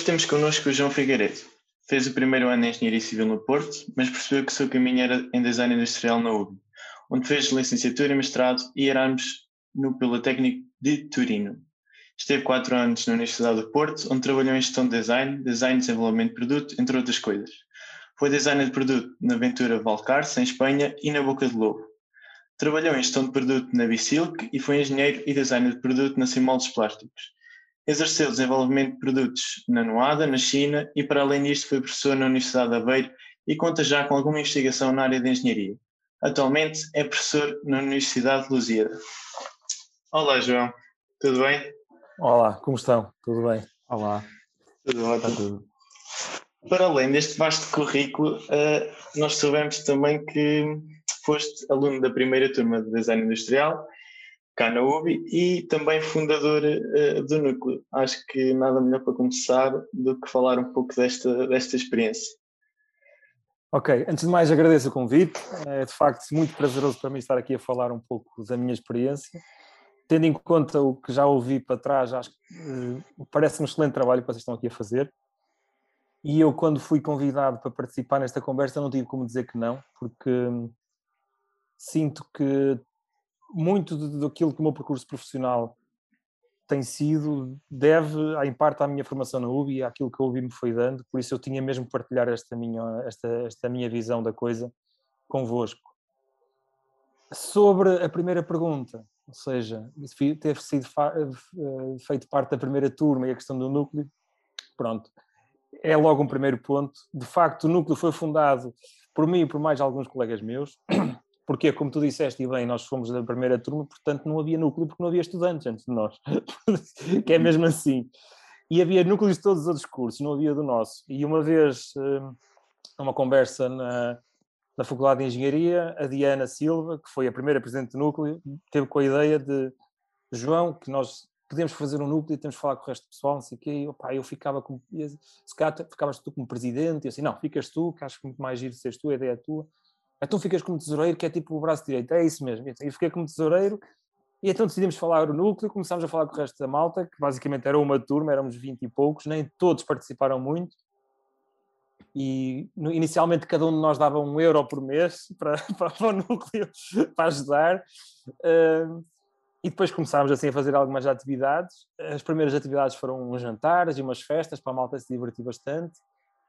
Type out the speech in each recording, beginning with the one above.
Hoje temos connosco o João Figueiredo. Fez o primeiro ano em Engenharia Civil no Porto, mas percebeu que o seu caminho era em Design Industrial na UB, onde fez licenciatura e mestrado e Erasmus no Politécnico de Turino. Esteve quatro anos na Universidade do Porto, onde trabalhou em gestão de design, design e desenvolvimento de produto, entre outras coisas. Foi designer de produto na Ventura Valcarce, em Espanha, e na Boca de Lobo. Trabalhou em gestão de produto na Bisilk e foi engenheiro e designer de produto na Simoldes Plásticos. Exerceu desenvolvimento de produtos na Noada, na China, e para além disto foi professor na Universidade de Aveiro e conta já com alguma investigação na área de engenharia. Atualmente é professor na Universidade de Lusíada. Olá, João. Tudo bem? Olá, como estão? Tudo bem? Olá. Tudo ótimo. Tudo. Para além deste vasto currículo, uh, nós soubemos também que foste aluno da primeira turma de Design Industrial, cá na UBI, e também fundador uh, do Núcleo. Acho que nada melhor para começar do que falar um pouco desta, desta experiência. Ok, antes de mais agradeço o convite, é de facto muito prazeroso para mim estar aqui a falar um pouco da minha experiência tendo em conta o que já ouvi para trás, acho que uh, parece um excelente trabalho que vocês estão aqui a fazer. E eu, quando fui convidado para participar nesta conversa, não tive como dizer que não, porque hum, sinto que muito daquilo que o meu percurso profissional tem sido deve, em parte, à minha formação na UBI e àquilo que a UBI me foi dando, por isso eu tinha mesmo que partilhar esta minha, esta, esta minha visão da coisa convosco. Sobre a primeira pergunta, ou seja, ter sido eh, feito parte da primeira turma e a questão do núcleo, pronto, é logo um primeiro ponto. De facto, o núcleo foi fundado por mim e por mais alguns colegas meus, porque, como tu disseste, e bem, nós fomos da primeira turma, portanto não havia núcleo porque não havia estudantes antes de nós, que é mesmo assim. E havia núcleos de todos os outros cursos, não havia do nosso. E uma vez, eh, numa conversa na, na Faculdade de Engenharia, a Diana Silva, que foi a primeira presidente do núcleo, teve com a ideia de João, que nós podemos fazer um núcleo e temos de falar com o resto do pessoal, não sei o quê. Opa, eu ficava como. Se calhar ficavas tu como presidente, e assim, não, ficas tu, que acho que muito mais giro seres tu, a ideia é tua. Então ficas como tesoureiro, que é tipo o braço direito, é isso mesmo. E fiquei como tesoureiro, e então decidimos falar o núcleo, começámos a falar com o resto da malta, que basicamente era uma turma, éramos 20 e poucos, nem todos participaram muito e inicialmente cada um de nós dava um euro por mês para, para, o núcleo, para ajudar. Uh, e depois começámos assim a fazer algumas atividades. As primeiras atividades foram uns jantares e umas festas para a malta se divertir bastante.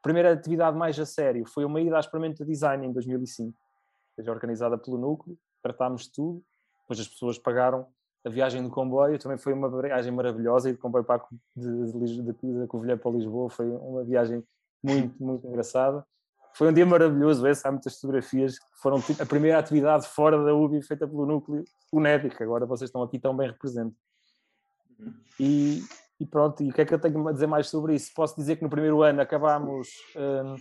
Primeira atividade mais a sério foi uma ida à experimento de design em 2005, seja organizada pelo núcleo, tratámos de tudo. Depois as pessoas pagaram a viagem do comboio, também foi uma viagem maravilhosa, e de comboio para, de, de, de, de Covilhã para Lisboa foi uma viagem muito, muito engraçada. Foi um dia maravilhoso esse, há muitas fotografias que foram tipo, a primeira atividade fora da UBI feita pelo núcleo UNEDIC, agora vocês estão aqui tão bem representados. E, e, pronto, e o que é que eu tenho a dizer mais sobre isso? Posso dizer que no primeiro ano acabámos um,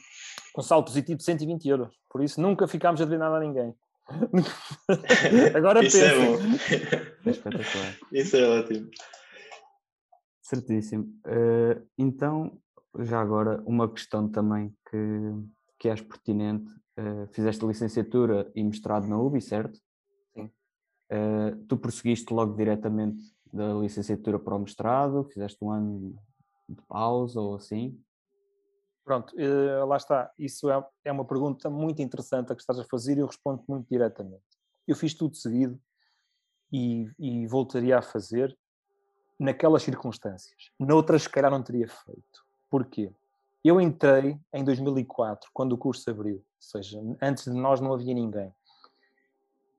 com saldo positivo de 120 euros, por isso nunca ficámos a dever nada a ninguém. Agora Isso pensa. é bom. É espetacular. Isso é ótimo. Certíssimo. Uh, então, já agora, uma questão também que, que és pertinente. Uh, fizeste licenciatura e mestrado na UBI, certo? Sim. Uh, tu prosseguiste logo diretamente da licenciatura para o mestrado? Fizeste um ano de pausa ou assim? Pronto, uh, lá está. Isso é, é uma pergunta muito interessante a que estás a fazer e eu respondo muito diretamente. Eu fiz tudo seguido e, e voltaria a fazer naquelas circunstâncias. Noutras, se calhar, não teria feito. Porquê? Eu entrei em 2004, quando o curso abriu, ou seja, antes de nós não havia ninguém.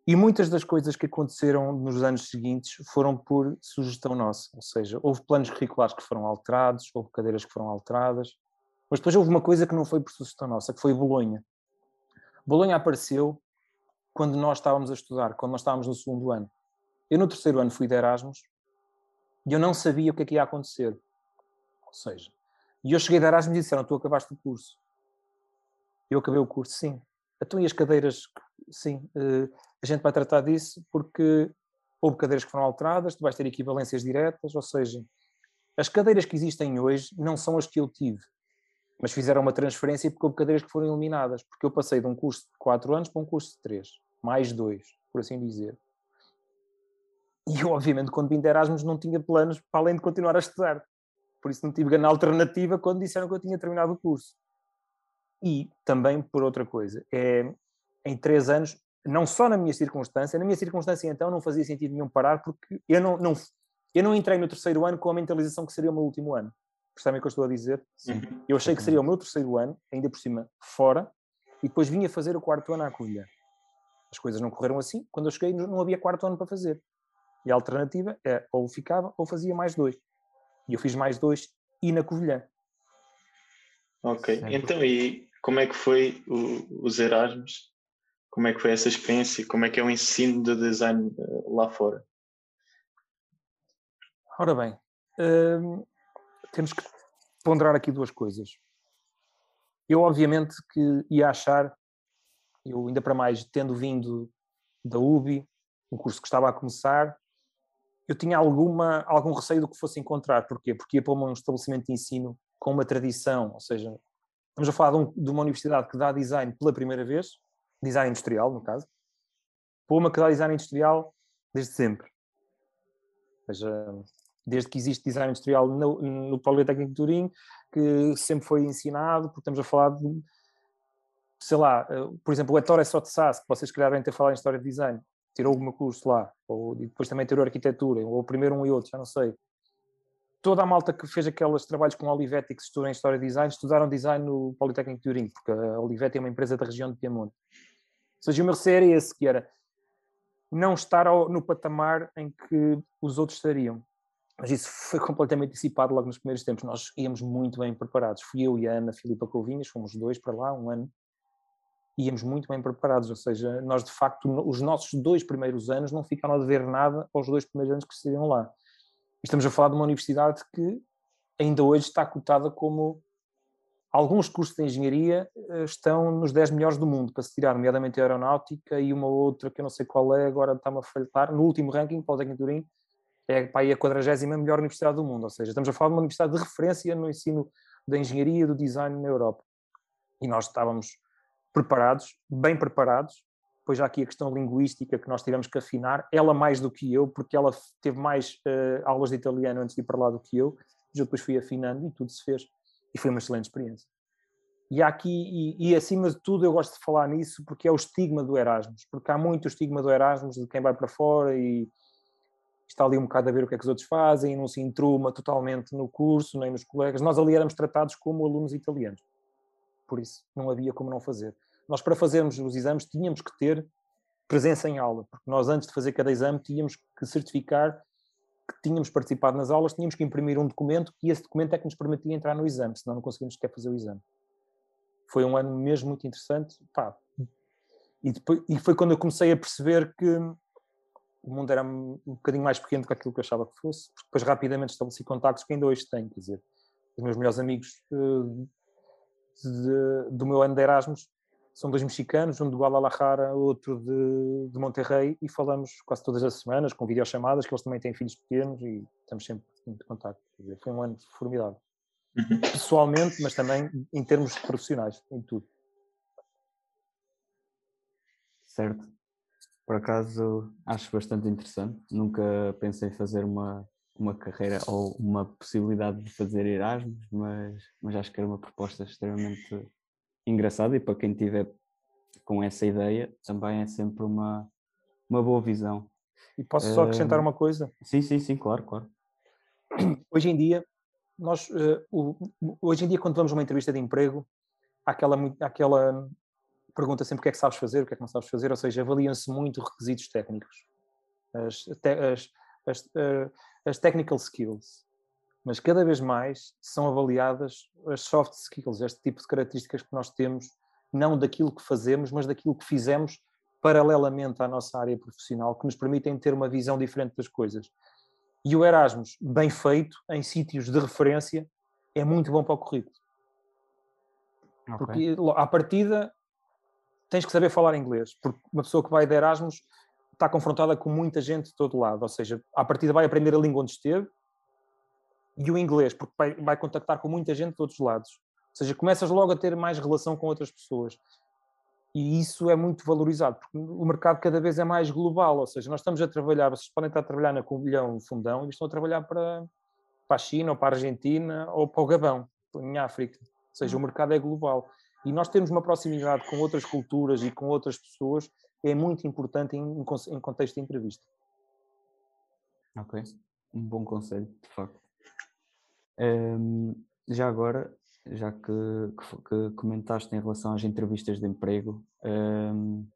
E muitas das coisas que aconteceram nos anos seguintes foram por sugestão nossa, ou seja, houve planos curriculares que foram alterados, houve cadeiras que foram alteradas, mas depois houve uma coisa que não foi por sugestão nossa, que foi Bolonha. Bolonha apareceu quando nós estávamos a estudar, quando nós estávamos no segundo ano. Eu no terceiro ano fui de Erasmus e eu não sabia o que é que ia acontecer. Ou seja, e eu cheguei de Erasmus e disseram: Tu acabaste o curso. Eu acabei o curso, sim. Então, e as cadeiras? Sim, uh, a gente vai tratar disso porque houve cadeiras que foram alteradas, tu vais ter equivalências diretas, ou seja, as cadeiras que existem hoje não são as que eu tive, mas fizeram uma transferência porque houve cadeiras que foram eliminadas, porque eu passei de um curso de 4 anos para um curso de 3, mais 2, por assim dizer. E eu, obviamente, quando vim de Erasmus, não tinha planos para além de continuar a estudar. por isso não tive grande alternativa quando disseram que eu tinha terminado o curso. E também por outra coisa, é, em três anos, não só na minha circunstância, na minha circunstância então não fazia sentido nenhum parar, porque eu não, não, eu não entrei no terceiro ano com a mentalização que seria o meu último ano. Percebem o que eu estou a dizer? Sim. Eu achei que seria o meu terceiro ano, ainda por cima, fora, e depois vinha fazer o quarto ano à colher. As coisas não correram assim. Quando eu cheguei, não havia quarto ano para fazer. E a alternativa é ou ficava ou fazia mais dois. E eu fiz mais dois e na Covilhã. Ok. Então, e como é que foi o, os Erasmus? Como é que foi essa experiência? Como é que é o ensino de design eh, lá fora? Ora bem, hum, temos que ponderar aqui duas coisas. Eu, obviamente, que ia achar, eu ainda para mais, tendo vindo da UBI, um curso que estava a começar, eu tinha alguma, algum receio do que fosse encontrar. Porquê? Porque ia para um estabelecimento de ensino com uma tradição, ou seja, estamos a falar de, um, de uma universidade que dá design pela primeira vez, design industrial, no caso, para uma que dá design industrial desde sempre. Ou seja, desde que existe design industrial no, no Politécnico de Turim, que sempre foi ensinado, porque estamos a falar de, sei lá, eh, por exemplo, o Ettore Sotsas, que vocês calhar devem ter falado em História de Design, tirou algum curso lá, ou depois também tirou Arquitetura, ou primeiro um e outro, já não sei. Toda a malta que fez aqueles trabalhos com a Olivetti, que se estuda em História de Design, estudaram Design no Politécnico de Turim, porque a Olivetti é uma empresa da região de Piemonte. Ou seja, o meu receio era esse, que era não estar ao, no patamar em que os outros estariam mas isso foi completamente dissipado logo nos primeiros tempos. Nós íamos muito bem preparados. Fui eu e a Ana Filipa Couvinhas, fomos dois para lá, um ano, íamos muito bem preparados. Ou seja, nós de facto, os nossos dois primeiros anos não ficaram a dever nada aos dois primeiros anos que estariam lá. Estamos a falar de uma universidade que ainda hoje está cotada como. Alguns cursos de engenharia eh, estão nos 10 melhores do mundo para se tirar, nomeadamente a aeronáutica e uma outra que eu não sei qual é, agora está-me a faltar. No último ranking, para o Turim, é para aí a 40 melhor universidade do mundo, ou seja, estamos a falar de uma universidade de referência no ensino da engenharia e do design na Europa. E nós estávamos preparados, bem preparados, pois já aqui a questão linguística que nós tivemos que afinar, ela mais do que eu, porque ela teve mais uh, aulas de italiano antes de ir para lá do que eu, mas eu depois fui afinando e tudo se fez. E foi uma excelente experiência. E aqui, e, e, acima de tudo, eu gosto de falar nisso porque é o estigma do Erasmus, porque há muito estigma do Erasmus de quem vai para fora e está ali um bocado a ver o que é que os outros fazem, não se intruma totalmente no curso, nem nos colegas. Nós ali éramos tratados como alunos italianos. Por isso, não havia como não fazer. Nós, para fazermos os exames, tínhamos que ter presença em aula, porque nós, antes de fazer cada exame, tínhamos que certificar que tínhamos participado nas aulas, tínhamos que imprimir um documento e esse documento é que nos permitia entrar no exame, senão não conseguimos sequer fazer o exame. Foi um ano mesmo muito interessante. Pá. E, depois, e foi quando eu comecei a perceber que o mundo era um bocadinho mais pequeno do que aquilo que eu achava que fosse, porque depois rapidamente estabeleci contactos que ainda hoje tenho, quer dizer, os meus melhores amigos uh, de, do meu ano de Erasmus são dois mexicanos, um de Guadalajara, outro de, de Monterrey, e falamos quase todas as semanas, com videochamadas, que eles também têm filhos pequenos e estamos sempre em contato. Foi um ano formidável. Uhum. Pessoalmente, mas também em termos profissionais, em tudo. Certo. Por acaso acho bastante interessante. Nunca pensei em fazer uma, uma carreira ou uma possibilidade de fazer Erasmus, mas, mas acho que era uma proposta extremamente engraçada e para quem tiver com essa ideia também é sempre uma, uma boa visão. E posso só acrescentar uma coisa? Sim, sim, sim, claro, claro. Hoje em dia, nós, uh, hoje em dia quando vamos a uma entrevista de emprego, há aquela, aquela pergunta sempre o que é que sabes fazer, o que é que não sabes fazer, ou seja, avaliam-se muito requisitos técnicos, as, as, as, eh, as, technical skills, mas cada vez mais são avaliadas as soft skills, este tipo de características que nós temos, não daquilo que fazemos, mas daquilo que fizemos paralelamente à nossa área profissional, que nos permitem ter uma visão diferente das coisas. E o Erasmus, bem feito, em sítios de referência, é muito bom para o currículo. Okay. Porque à partida tens que saber falar inglês, porque uma pessoa que vai de Erasmus está confrontada com muita gente de todo lado, ou seja, à partida vai aprender a língua onde esteve e o inglês, porque vai, contactar com muita gente de todos os lados. Ou seja, começas logo a ter mais relação com outras pessoas. E isso é muito valorizado, porque o mercado cada vez é mais global, ou seja, nós estamos a trabalhar, vocês podem estar a trabalhar na Covilhão Fundão e estão a trabalhar para, para a China ou para a Argentina ou para o Gabão, em África. Ou seja, o mercado é global. E nós termos uma proximidade com outras culturas e com outras pessoas é muito importante em, em contexto de entrevista. Ok, um bom conselho, de facto. Um, já agora, já que, que, que, comentaste em relação às entrevistas de emprego, um,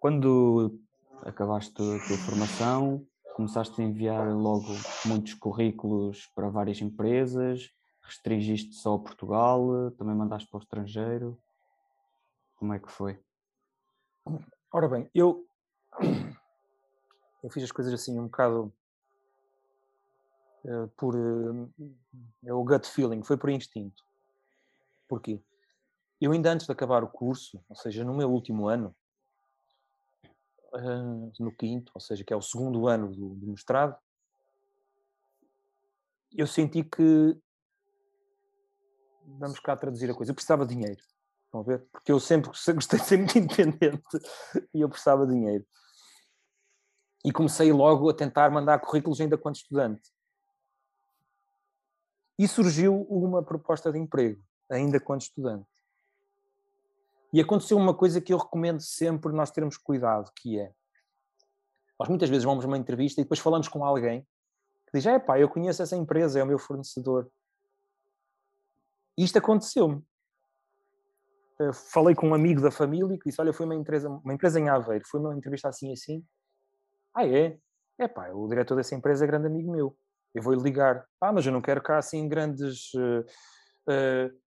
quando acabaste a tua formação, começaste a enviar logo muitos currículos para várias empresas, restringiste só a Portugal, também mandaste para o estrangeiro. Como é que foi? Ora bem, eu, eu fiz as coisas assim um bocado por uh, é o gut feeling, foi por instinto. Porquê? Eu ainda antes de acabar o curso, ou seja, no meu último ano, uh, no quinto, ou seja, que é o segundo ano do, do mestrado, eu senti que vamos cá traduzir a coisa, eu precisava de dinheiro. Estão a ver? Porque eu sempre gostei de ser muito independente e eu precisava de dinheiro. E comecei logo a tentar mandar currículos ainda quando estudante. E surgiu uma proposta de emprego, ainda quando estudante. E aconteceu uma coisa que eu recomendo sempre nós termos cuidado, que é, nós muitas vezes vamos a uma entrevista e depois falamos com alguém que diz, é pá, eu conheço essa empresa, é o meu fornecedor. E isto aconteceu-me. Eh, falei com um amigo da família que disse: Olha, foi uma empresa, uma empresa em Aveiro, foi uma entrevista assim assim. Ah, é? É pá, o diretor dessa empresa é grande amigo meu. Eu vou-lhe ligar. Ah, mas eu não quero cá assim grandes. Uh, uh,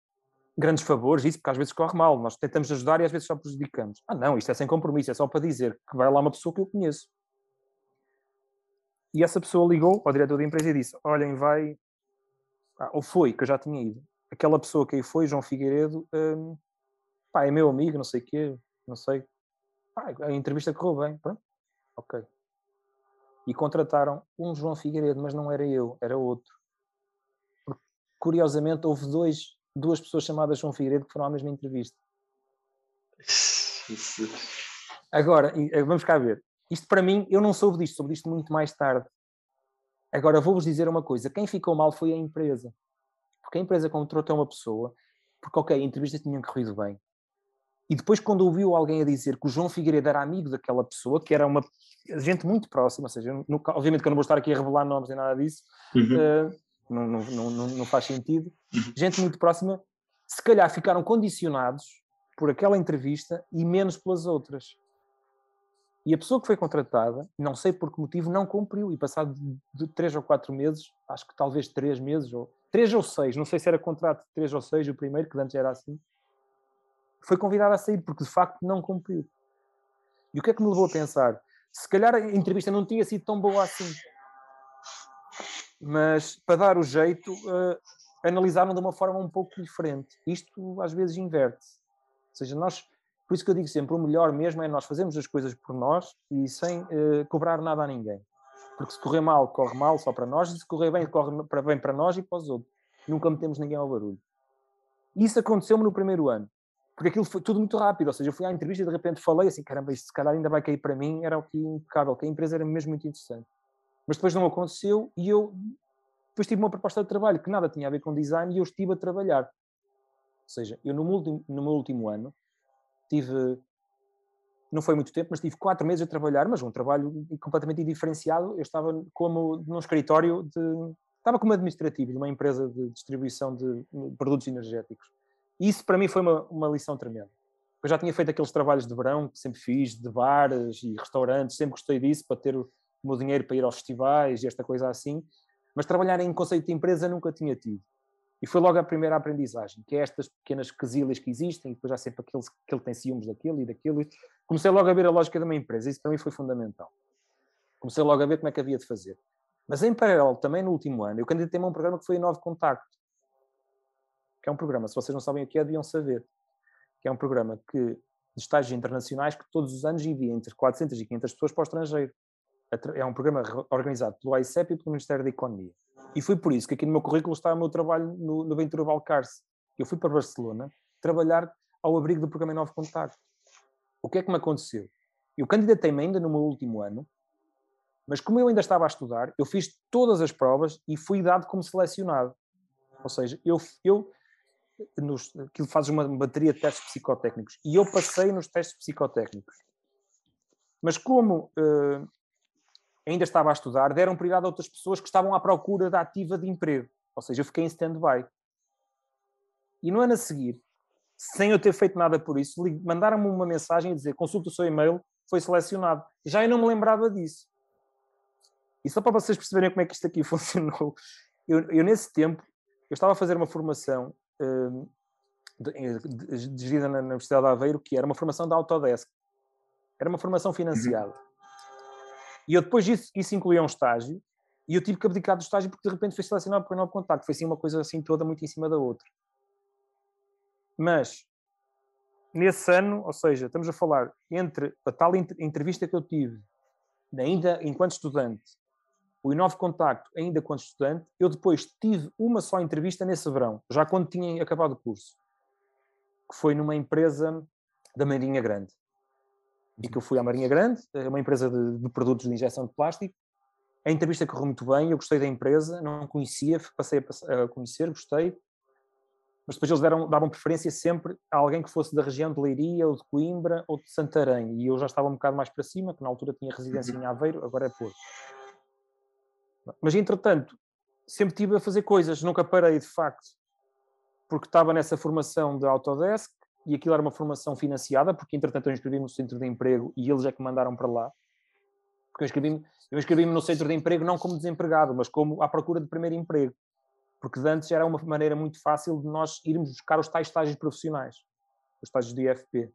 grandes favores, isso, porque às vezes corre mal. Nós tentamos ajudar e às vezes só prejudicamos. Ah, não, isto é sem compromisso, é só para dizer que vai lá uma pessoa que eu conheço. E essa pessoa ligou ao diretor da empresa e disse: Olhem, vai. Ah, ou foi, que eu já tinha ido. Aquela pessoa que aí foi, João Figueiredo, hum, pá, é meu amigo, não sei o quê, não sei. Pá, a entrevista correu bem, pronto, ok. E contrataram um João Figueiredo, mas não era eu, era outro. Porque, curiosamente, houve dois, duas pessoas chamadas João Figueiredo que foram à mesma entrevista. Agora, eh, vamos cá ver. Isto para mim, eu não soube disto, soube disto muito mais tarde. Agora, vou-vos dizer uma coisa: quem ficou mal foi a empresa. Porque a empresa contratou uma pessoa, porque, ok, a entrevista tinha corrido bem, e depois, quando ouviu alguém a dizer que o João Figueiredo era amigo daquela pessoa, que era uma gente muito próxima, ou seja, no, obviamente que eu não vou estar aqui a revelar nomes nem nada disso, uhum. uh, não, não, não, não, faz sentido. Uhum. Gente muito próxima, se calhar ficaram condicionados por aquela entrevista e menos pelas outras. E a pessoa que foi contratada, não sei por que motivo, não cumpriu. E passado de três ou quatro meses, acho que talvez três meses, ou três ou seis, não sei se era contrato de três ou seis, o primeiro, que antes era assim, foi convidado a sair porque de facto não cumpriu. E o que é que me levou a pensar? Se calhar a entrevista não tinha sido tão boa assim. Mas para dar o jeito, uh, analisaram de uma forma um pouco diferente. Isto às vezes inverte-se. Ou seja, nós, por isso que eu digo sempre, o melhor mesmo é nós fazermos as coisas por nós e sem uh, cobrar nada a ninguém. Porque se correr mal, corre mal só para nós, e se correr bem, corre para, bem para nós e para os outros. Nunca metemos ninguém ao barulho. Isso aconteceu-me no primeiro ano porque aquilo foi tudo muito rápido, ou seja, eu fui à entrevista e de repente falei assim, caramba, isto se calhar ainda vai cair para mim, era o que impecável, que a empresa era mesmo muito interessante. Mas depois não aconteceu e eu depois tive uma proposta de trabalho que nada tinha a ver com design e eu estive a trabalhar. Ou seja, eu no meu último, no meu último ano tive, não foi muito tempo, mas tive quatro meses a trabalhar, mas um trabalho completamente diferenciado. Eu estava como num escritório de, estava como administrativo de uma empresa de distribuição de produtos energéticos isso para mim foi uma, uma lição tremenda. Eu já tinha feito aqueles trabalhos de verão que sempre fiz, de bares e restaurantes, sempre gostei disso para ter o meu dinheiro para ir aos festivais e esta coisa assim, mas trabalhar em conceito de empresa nunca tinha tido. E foi logo a primeira aprendizagem, que é estas pequenas quesilhas que existem, e depois já sempre aquele que ele tem ciúmes daquilo e daquilo. Comecei logo a ver a lógica de uma empresa, isso para mim foi fundamental. Comecei logo a ver como é que havia de fazer. Mas em paralelo, também no último ano, eu candidatei-me a um programa que foi o Novo Contacto, que é um programa, se vocês não sabem o que é, deviam saber, que é um programa que, de estágios internacionais que todos os anos envia entre 400 e 500 pessoas para o estrangeiro. É um programa organizado pelo AICEP e pelo Ministério da Economia. E foi por isso que aqui no meu currículo está o meu trabalho no, no Ventura Valcarce. Eu fui para Barcelona trabalhar ao abrigo do programa Novo Contacto. O que é que me aconteceu? Eu candidatei-me ainda no meu último ano, Mas como eu ainda estava a estudar, eu fiz todas as provas e fui dado como selecionado. Ou seja, eu, eu nos, aquilo fazes uma bateria de testes psicotécnicos e eu passei nos testes psicotécnicos. Mas como uh, ainda estava a estudar, deram prioridade a outras pessoas que estavam à procura da ativa de emprego. Ou seja, eu fiquei em stand-by. E no ano a seguir, sem eu ter feito nada por isso, mandaram-me uma mensagem a dizer consulta o seu e-mail, foi selecionado. Já eu não me lembrava disso. E só para vocês perceberem como é que isto aqui funcionou, eu, eu nesse tempo, eu estava a fazer uma formação dirigida na Universidade de Aveiro, que era uma formação da Autodesk. Era uma formação financiada. E eu depois disso, isso incluía um estágio, e eu tive que abdicar do estágio porque de repente foi selecionado para o novo contacto. Foi assim uma coisa assim toda muito em cima da outra. Mas, nesse ano, ou seja, estamos a falar entre a tal entrevista que eu tive, ainda enquanto estudante, o Inove Contacto ainda quando estudante, eu depois tive uma só entrevista nesse verão, já quando tinha acabado o curso, que foi numa empresa da Marinha Grande. E que eu fui à Marinha Grande, é uma empresa de, de produtos de injeção de plástico. A entrevista correu muito bem, eu gostei da empresa, não conhecia, passei a, conhecer, gostei. Mas depois eles deram, davam preferência sempre a alguém que fosse da região de Leiria, ou de Coimbra, ou de Santarém. E eu já estava um bocado mais para cima, que na altura tinha residência em Aveiro, agora é Porto. Mas, entretanto, sempre tive a fazer coisas, nunca parei de facto, porque estava nessa formação de Autodesk e aquilo era uma formação financiada, porque entretanto eu inscrevi-me no centro de emprego e eles é que me mandaram para lá. Porque eu inscrevi-me inscrevi no centro de emprego não como desempregado, mas como à procura de primeiro emprego. Porque antes era uma maneira muito fácil de nós irmos buscar os tais estágios profissionais, os estágios de IFP.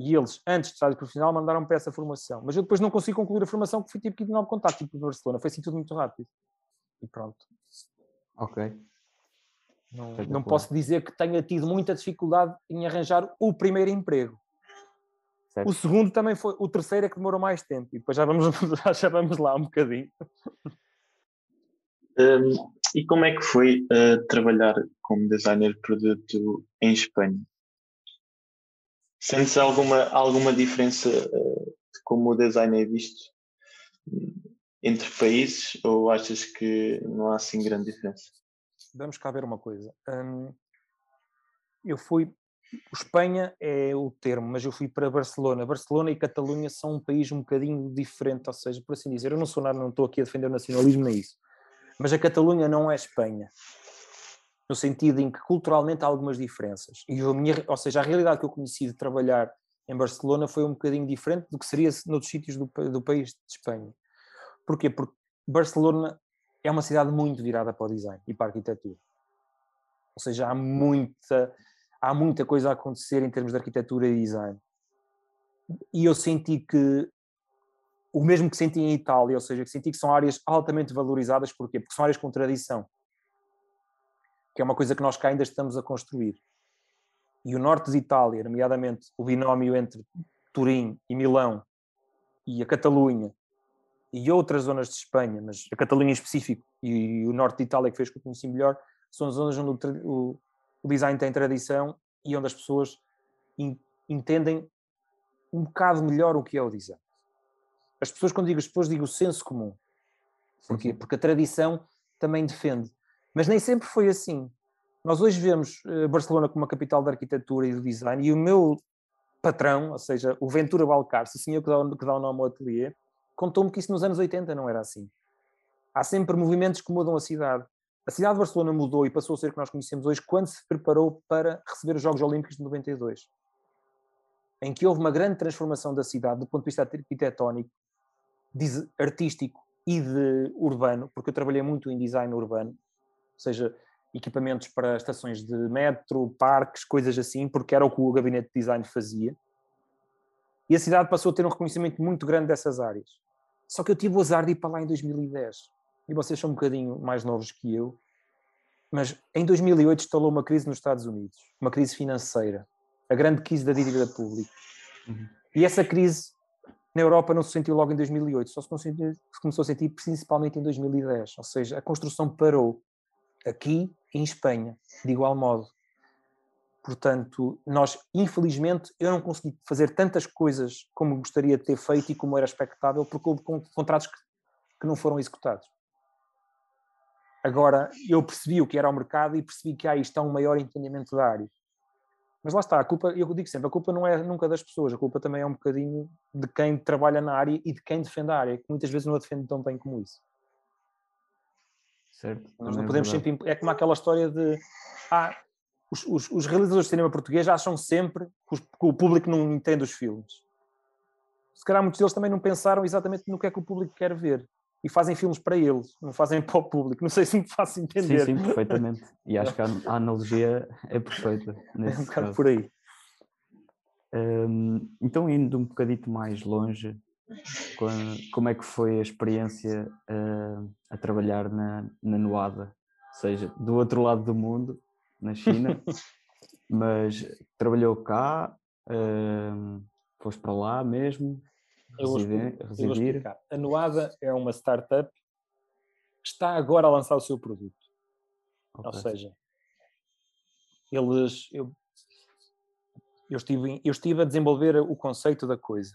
E eles, antes de estágio profissional, mandaram para essa formação. Mas eu depois não consegui concluir a formação porque fui tipo que de novo contato, tipo de Barcelona. Foi assim tudo muito rápido. E pronto. Ok. Não, não posso dizer que tenha tido muita dificuldade em arranjar o primeiro emprego. Certo. O segundo também foi, o terceiro é que demorou mais tempo. E depois já vamos, já vamos lá um bocadinho. Um, e como é que foi uh, trabalhar como designer de produto em Espanha? Sentes alguma, alguma diferença uh, de como o design é visto entre países ou achas que não há assim grande diferença? Vamos cá ver uma coisa. Hum, eu fui. Espanha é o termo, mas eu fui para Barcelona. Barcelona e Catalunha são um país um bocadinho diferente, ou seja, por assim dizer, eu não sou nada, não estou aqui a defender o nacionalismo nem isso. Mas a Catalunha não é Espanha no sentido em que culturalmente há algumas diferenças. E a minha, ou seja, a realidade que eu conheci de trabalhar em Barcelona foi um bocadinho diferente do que seria noutros sítios do, do país de Espanha. Porquê? Porque Barcelona é uma cidade muito virada para o design e para a arquitetura. Ou seja, há muita, há muita coisa a acontecer em termos de arquitetura e design. E eu senti que o mesmo que senti em Itália, ou seja, que senti que são áreas altamente valorizadas, porquê? Porque são áreas com tradição que é uma coisa que nós cá ainda estamos a construir. E o norte de Itália, nomeadamente o binómio entre Turim e Milão e a Catalunha e outras zonas de Espanha, mas a Catalunha em específico e o norte de Itália que fez que eu conheci melhor, são zonas onde o, o design tem tradição e onde as pessoas entendem um bocado melhor o que é o design. As pessoas, quando digo as pessoas, digo o senso comum. Porquê? Porque a tradição também defende. Mas nem sempre foi assim. Nós hoje vemos eh, Barcelona como uma capital da arquitetura e do design, e o meu patrão, ou seja, o Ventura Balcarce, o senhor que dá, que dá o nome ao ateliê, contou-me que isso nos anos 80 não era assim. Há sempre movimentos que mudam a cidade. A cidade de Barcelona mudou e passou a ser o que nós conhecemos hoje quando se preparou para receber os Jogos Olímpicos de 92, em que houve uma grande transformação da cidade do ponto de vista arquitetónico, artístico e de urbano, porque eu trabalhei muito em design urbano, seja equipamentos para estações de metro, parques, coisas assim, porque era o que o gabinete de design fazia. E a cidade passou a ter um reconhecimento muito grande dessas áreas. Só que eu tive o azar de ir para lá em 2010. E vocês são um bocadinho mais novos que eu. Mas em 2008 instalou uma crise nos Estados Unidos, uma crise financeira, a grande crise da dívida pública. Uhum. E essa crise na Europa não se sentiu logo em 2008, só se começou a sentir principalmente em 2010. Ou seja, a construção parou aqui em Espanha, de igual modo. Portanto, nós, infelizmente, eu não consegui fazer tantas coisas como gostaria de ter feito e como era expectável, porque houve contratos que que não foram executados. Agora, eu percebi o que era o mercado e percebi que aí está um maior entendimento da área. Mas lá está, a culpa, eu digo sempre, a culpa não é nunca das pessoas, a culpa também é um bocadinho de quem trabalha na área e de quem defende a área, que muitas vezes não a defende tão bem como isso. Certo. Nós não é podemos verdade. sempre. É como aquela história de. Ah, os, os, os realizadores de cinema português acham sempre que, os- que o público não entende os filmes. Se calhar muitos deles também não pensaram exatamente no que é que o público quer ver. E fazem filmes para eles, não fazem para o público. Não sei se me faço Sim, entender. sim, perfeitamente. E acho que a, a analogia é perfeita É um bocado caso. por aí. Hum, então, indo um bocadito mais longe, como é que foi a experiência ah, a trabalhar na, na Nuada? Ou seja, do outro lado do mundo, na China, mas trabalhou cá, hum, foste para lá mesmo, residir. A Noada é uma startup que está agora a lançar o seu produto. Ou Ok. seja, eles. Eu, eu, estive, eu estive a desenvolver o conceito da coisa.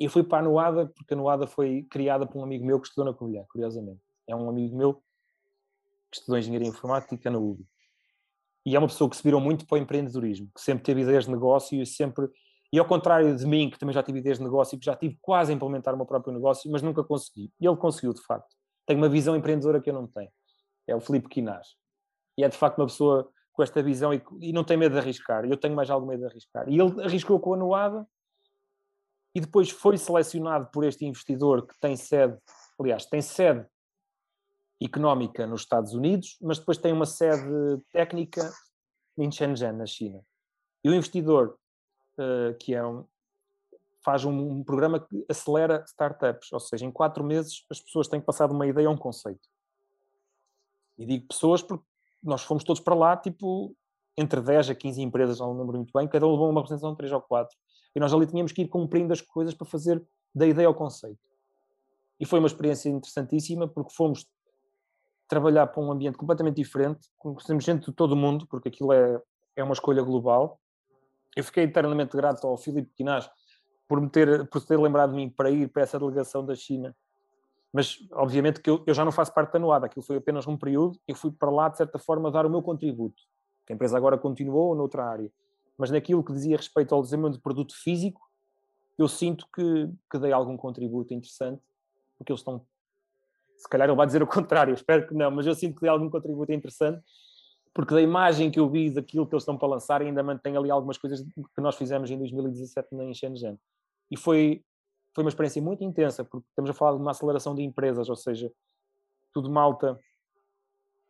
E fui para a Noada porque a Noada foi criada por um amigo meu que estudou na Covilhã, curiosamente. É um amigo meu que estudou Engenharia Informática na UB. E é uma pessoa que se virou muito para o empreendedorismo, que sempre teve ideias de negócio e sempre. E ao contrário de mim, que também já tive ideias de negócio e que já tive quase a implementar o meu próprio negócio, mas nunca consegui. E ele conseguiu, de facto. Tem uma visão empreendedora que eu não tenho. É o Filipe Quinás. E é de facto uma pessoa com esta visão e, e não tem medo de arriscar. Eu tenho mais algum medo de arriscar. E ele arriscou com a Noada e depois foi selecionado por este investidor que tem sede, aliás, tem sede económica nos Estados Unidos, mas depois tem uma sede técnica em Shenzhen, na China. E o investidor, eh, que é um, faz um, um programa que acelera startups, ou seja, em quatro meses as pessoas têm que passar de uma ideia a um conceito. E digo pessoas porque nós fomos todos para lá, tipo, entre 10 a 15 empresas, não lembro muito bem, cada um levou uma apresentação de 3 ou 4. E nós ali tínhamos que ir cumprindo as coisas para fazer da ideia ao conceito. E foi uma experiência interessantíssima porque fomos trabalhar para um ambiente completamente diferente, conhecemos gente de todo o mundo, porque aquilo é, é uma escolha global. Eu fiquei eternamente grato ao Filipe Quinás por, me ter, por ter lembrado de mim para ir para essa delegação da China. Mas, obviamente, que eu, eu já não faço parte da Noada, aquilo foi apenas um período, eu fui para lá, de certa forma, dar o meu contributo. A empresa agora continuou noutra área. Mas naquilo que dizia respeito ao desenvolvimento de produto físico, eu sinto que, que dei algum contributo interessante, porque eles estão se calhar ele vai dizer o contrário, espero que não, mas eu sinto que dei algum contributo interessante, porque da imagem que eu vi daquilo que eles estão para lançar, ainda mantém ali algumas coisas que nós fizemos em 2017 em Shenzhen. E foi, foi uma experiência muito intensa, porque estamos a falar de uma aceleração de empresas, ou seja, tudo malta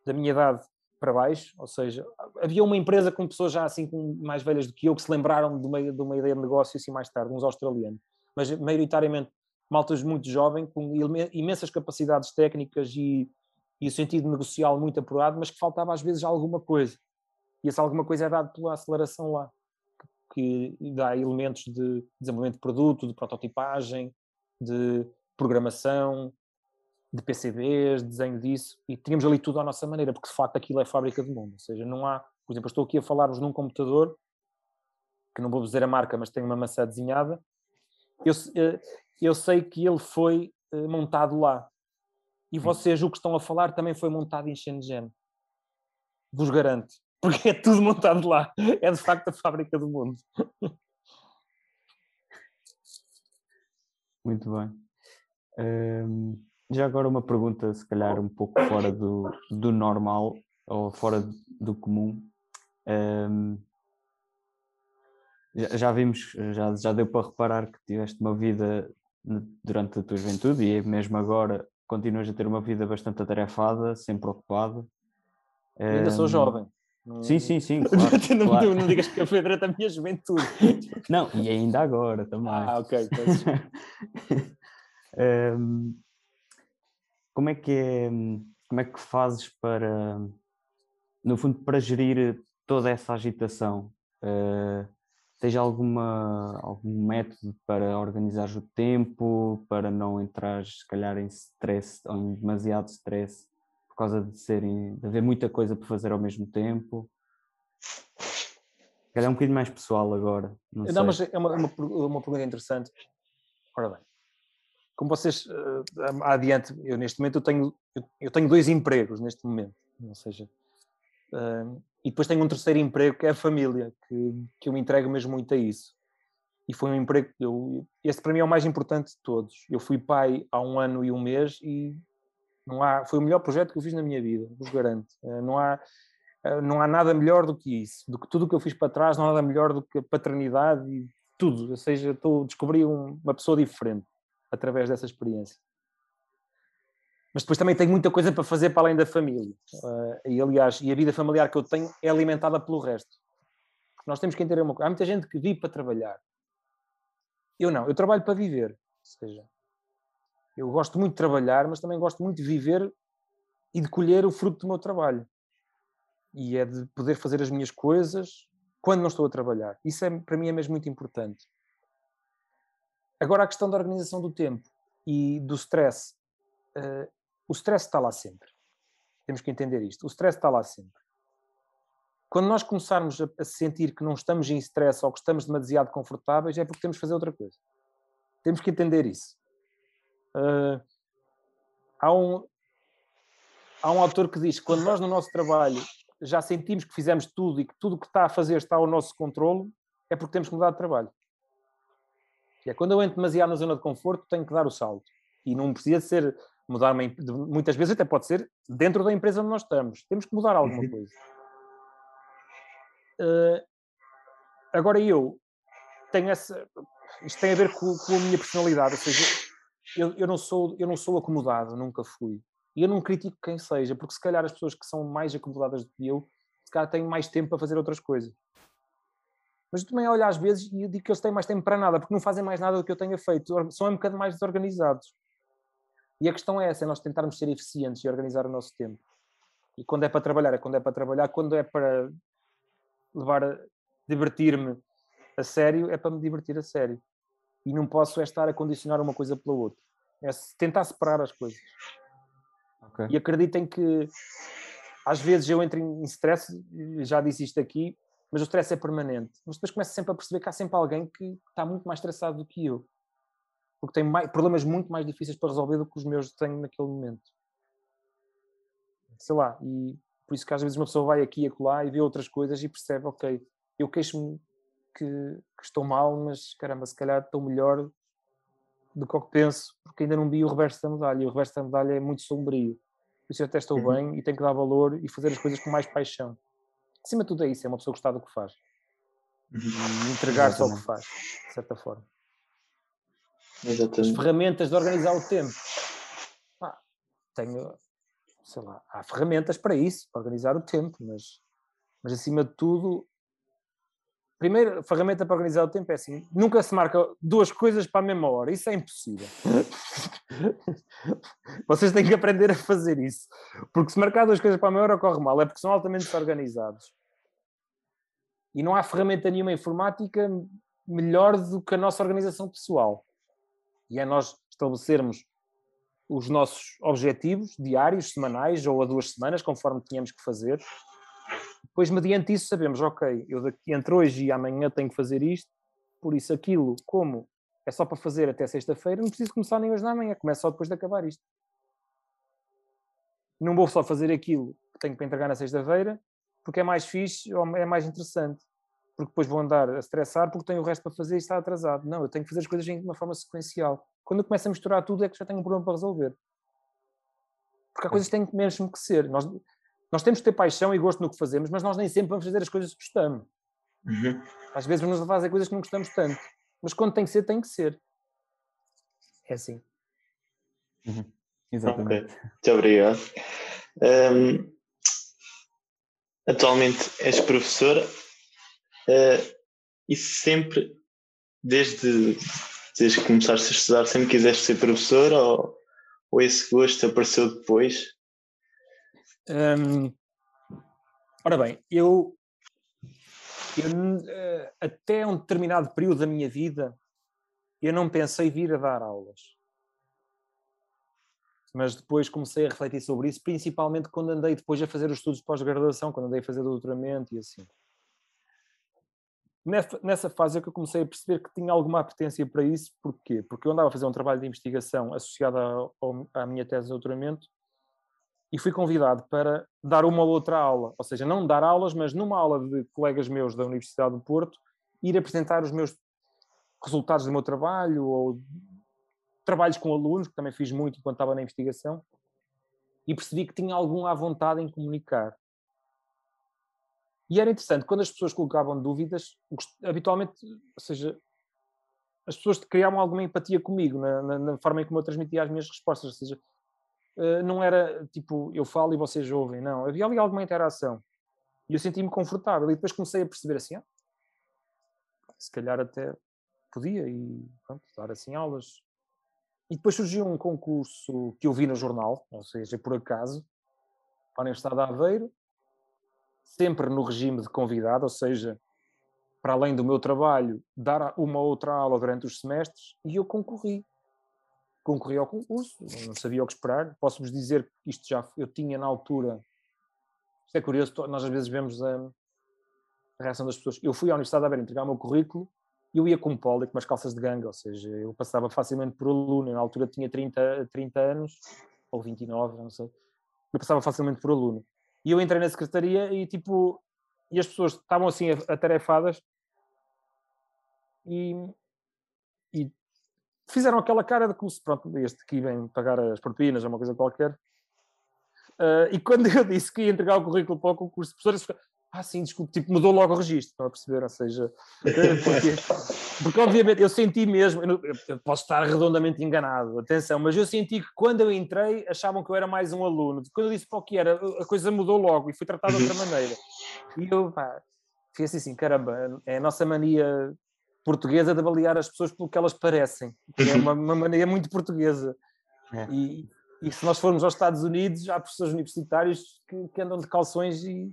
da minha idade para baixo, ou seja, havia uma empresa com pessoas já assim com mais velhas do que eu que se lembraram de uma, de uma ideia de negócio assim mais tarde, uns australianos, mas maioritariamente maltas muito jovem, com imensas capacidades técnicas e, e o sentido negocial muito apurado, mas que faltava às vezes alguma coisa. E essa alguma coisa é dada pela aceleração lá, que dá elementos de desenvolvimento de produto, de prototipagem, de programação, de PCBs, de desenho disso, e tínhamos ali tudo à nossa maneira, porque de facto aquilo é fábrica do mundo. Ou seja, não há, por exemplo, estou aqui a falar-vos num computador, que não vou dizer a marca, mas tem uma maçã desenhada. Eu, eu sei que ele foi uh, montado lá. E vocês, o que estão a falar, também foi montado em Shenzhen. Vos garanto. Porque é tudo montado lá. É de facto a fábrica do mundo. Muito bem. Um, já agora uma pergunta, se calhar um pouco fora do, do normal ou fora do comum. Um, já, já vimos, já, já deu para reparar que tiveste uma vida durante a tua juventude e mesmo agora continuas a ter uma vida bastante atarefada, sempre ocupada. Ainda um, sou jovem. Sim, sim, sim. Claro, não, claro. não, digas que foi durante a minha juventude. Não, e ainda agora também. Ah, ok. um, como é que é, como é que fazes para, no fundo, para gerir toda essa agitação? Uh, Tens alguma, algum método para organizar o tempo, para não entrar, se calhar, em stress ou em demasiado stress por causa de, serem, de haver muita coisa para fazer ao mesmo tempo? É um bocadinho mais pessoal agora. Não, não mas é uma, uma, uma pergunta interessante. Ora bem, como vocês uh, adiante, eu neste momento eu tenho, eu, eu, tenho dois empregos neste momento, ou seja, uh, e depois tenho um terceiro emprego que é a família, que, que eu me entrego mesmo muito a isso. E foi um emprego, eu, esse para mim é o mais importante de todos. Eu fui pai há um ano e um mês e não há, foi o melhor projeto que eu fiz na minha vida, vos garanto. Uh, não há, não há nada melhor do que isso, do que tudo o que eu fiz para trás, não há nada melhor do que a paternidade e tudo. Ou seja, estou, descobri uma pessoa diferente através dessa experiência. Mas depois também tenho muita coisa para fazer para além da família. Uh, e aliás, e a vida familiar que eu tenho é alimentada pelo resto. Nós temos que entender uma coisa. Há muita gente que vive para trabalhar. Eu não, eu trabalho para viver. Ou seja, eu gosto muito de trabalhar, mas também gosto muito de viver e de colher o fruto do meu trabalho. E é de poder fazer as minhas coisas quando não estou a trabalhar. Isso é, para mim é mesmo muito importante. Agora, a questão da organização do tempo e do stress. Uh, o stress está lá sempre. Temos que entender isto. O stress está lá sempre. Quando nós começarmos a, sentir que não estamos em stress ou que estamos demasiado confortáveis, é porque temos que fazer outra coisa. Temos que entender isso. Uh, há, um, há um autor que diz que quando nós no nosso trabalho já sentimos que fizemos tudo e que tudo o que está a fazer está ao nosso controle, é porque temos que mudar de trabalho. Que é quando eu entro demasiado na zona de conforto, tenho que dar o salto. E não precisa ser mudar uma, muitas vezes até pode ser dentro da empresa onde nós estamos. Temos que mudar alguma uhum. coisa. Uh, agora eu tenho essa. Isto tem a ver com, com a minha personalidade, ou seja, eu, eu, não sou, eu não sou acomodado, nunca fui. E eu não critico quem seja, porque se calhar as pessoas que são mais acomodadas do que eu, se calhar têm mais tempo para fazer outras coisas. Mas eu também olho às vezes e digo que eles têm mais tempo para nada, porque não fazem mais nada do que eu tenha feito. São um bocado mais desorganizados. E a questão é essa, é nós tentarmos ser eficientes e organizar o nosso tempo. E quando é para trabalhar, é quando é para trabalhar. Quando é para levar divertir-me a sério, é para me divertir a sério. E não posso é estar a condicionar uma coisa pela outra. É tentar separar as coisas. Okay. E acreditem que às vezes eu entro em stress, já disse isto aqui, mas o stress é permanente. Mas depois começo sempre a perceber que há sempre alguém que está muito mais estressado do que eu. Porque tem mais, problemas muito mais difíceis para resolver do que os meus tenho naquele momento. Sei lá, e por isso que às vezes uma pessoa vai aqui e acolá e vê outras coisas e percebe, ok, eu queixo-me que, que, estou mal, mas caramba, se calhar estou melhor do que o que penso, porque ainda não vi o reverso da medalha. E o reverso da medalha é muito sombrio. Por isso eu até estou uhum. bem e tenho que dar valor e fazer as coisas com mais paixão acima de tudo é isso, é uma pessoa gostar do que faz. Uhum. E entregar-se ao que faz, de certa forma. Exatamente. As ferramentas de organizar o tempo. Ah, tenho, sei lá, há ferramentas para isso, para organizar o tempo, mas, mas acima de tudo, primeiro, a ferramenta para organizar o tempo é assim: nunca se marca duas coisas para a mesma hora, isso é impossível. Vocês têm que aprender a fazer isso, porque se marcar duas coisas para a mesma hora corre mal, é porque são altamente desorganizados. E não há ferramenta nenhuma informática melhor do que a nossa organização pessoal. E é nós estabelecermos os nossos objetivos diários, semanais ou a duas semanas, conforme tínhamos que fazer. Depois, mediante isso, sabemos, ok, eu daqui, entre hoje e amanhã tenho que fazer isto, por isso aquilo, como é só para fazer até sexta-feira, não preciso começar nem hoje nem amanhã, começo só depois de acabar isto. Não vou só fazer aquilo que tenho para entregar na sexta-feira, porque é mais fixe ou é mais interessante. Porque depois vou andar a estressar porque tenho o resto para fazer e está atrasado. Não, eu tenho que fazer as coisas de uma forma sequencial. Quando eu começo a misturar tudo é que já tenho um problema para resolver. Porque há coisas que têm mesmo que ser. Nós, nós temos que ter paixão e gosto no que fazemos, mas nós nem sempre vamos fazer as coisas que gostamos. Uhum. Às vezes vamos fazer coisas que não gostamos tanto. Mas quando tem que ser, tem que ser. É assim. Uhum. Exatamente. Okay. Muito obrigado. Um, atualmente és professora uh, e sempre, desde, desde que começaste a estudar, sempre quiseste ser professora ou, ou esse gosto apareceu depois? Ora bem, eu, eu uh, até um determinado período da minha vida eu não pensei vir a dar aulas mas depois comecei a refletir sobre isso, principalmente quando andei depois a fazer os estudos de pós-graduação, quando andei a fazer doutoramento e assim. nessa, fase é que eu comecei a perceber que tinha alguma apetência para isso. Porquê? Porque eu andava a fazer um trabalho de investigação associado à minha tese de doutoramento e fui convidado para dar uma ou outra aula, ou seja, não dar aulas, mas numa aula de colegas meus da Universidade do Porto, ir apresentar os meus resultados do meu trabalho ou trabalhos com alunos, que também fiz muito enquanto estava na investigação, e percebi que tinha alguma vontade em comunicar. E era interessante, quando as pessoas colocavam dúvidas, habitualmente, ou seja, as pessoas criavam alguma empatia comigo na, na, na forma em como eu transmitia as minhas respostas, ou seja, não era tipo eu falo e vocês ouvem, não, havia ali alguma interação. E eu senti-me confortável. E depois comecei a perceber assim, ah, se calhar até podia e pronto, dar assim aulas. E depois surgiu um concurso que eu vi no jornal, ou seja, por acaso, para a Universidade de Aveiro, sempre no regime de convidado, ou seja, para além do meu trabalho, dar uma outra aula durante os semestres, e eu concorri. Concorri ao concurso, não sabia o que esperar. Posso-vos dizer que isto já eu tinha na altura. Isto é curioso, nós às vezes vemos a, a reação das pessoas. Eu fui à Universidade de Aveiro entregar o meu currículo e eu ia com um polo com umas calças de ganga, ou seja, eu passava facilmente por aluno. Na altura tinha 30, 30 anos, ou 29, não sei. Eu passava facilmente por aluno. E eu entrei na secretaria e tipo, e as pessoas estavam assim atarefadas e fizeram aquela cara de se, pronto, este aqui vem pagar as propinas ou uma coisa qualquer. Uh, e quando eu disse que ia entregar o currículo para o concurso de professores, ah, sim, desculpe, tipo, mudou logo o registro, estão a perceber? Ou seja, eh, porque, porque obviamente eu senti mesmo, eu, posso estar redondamente enganado, atenção, mas eu senti que quando eu entrei achavam que eu era mais um aluno. Quando eu disse para o que era, a coisa mudou logo e fui tratado de outra maneira. E eu, pá, fiquei assim, caramba, é a nossa mania portuguesa de avaliar as pessoas pelo que elas parecem. É uma, uma maneira muito portuguesa. É. E, e se nós formos aos Estados Unidos, há professores universitários que, que andam de calções e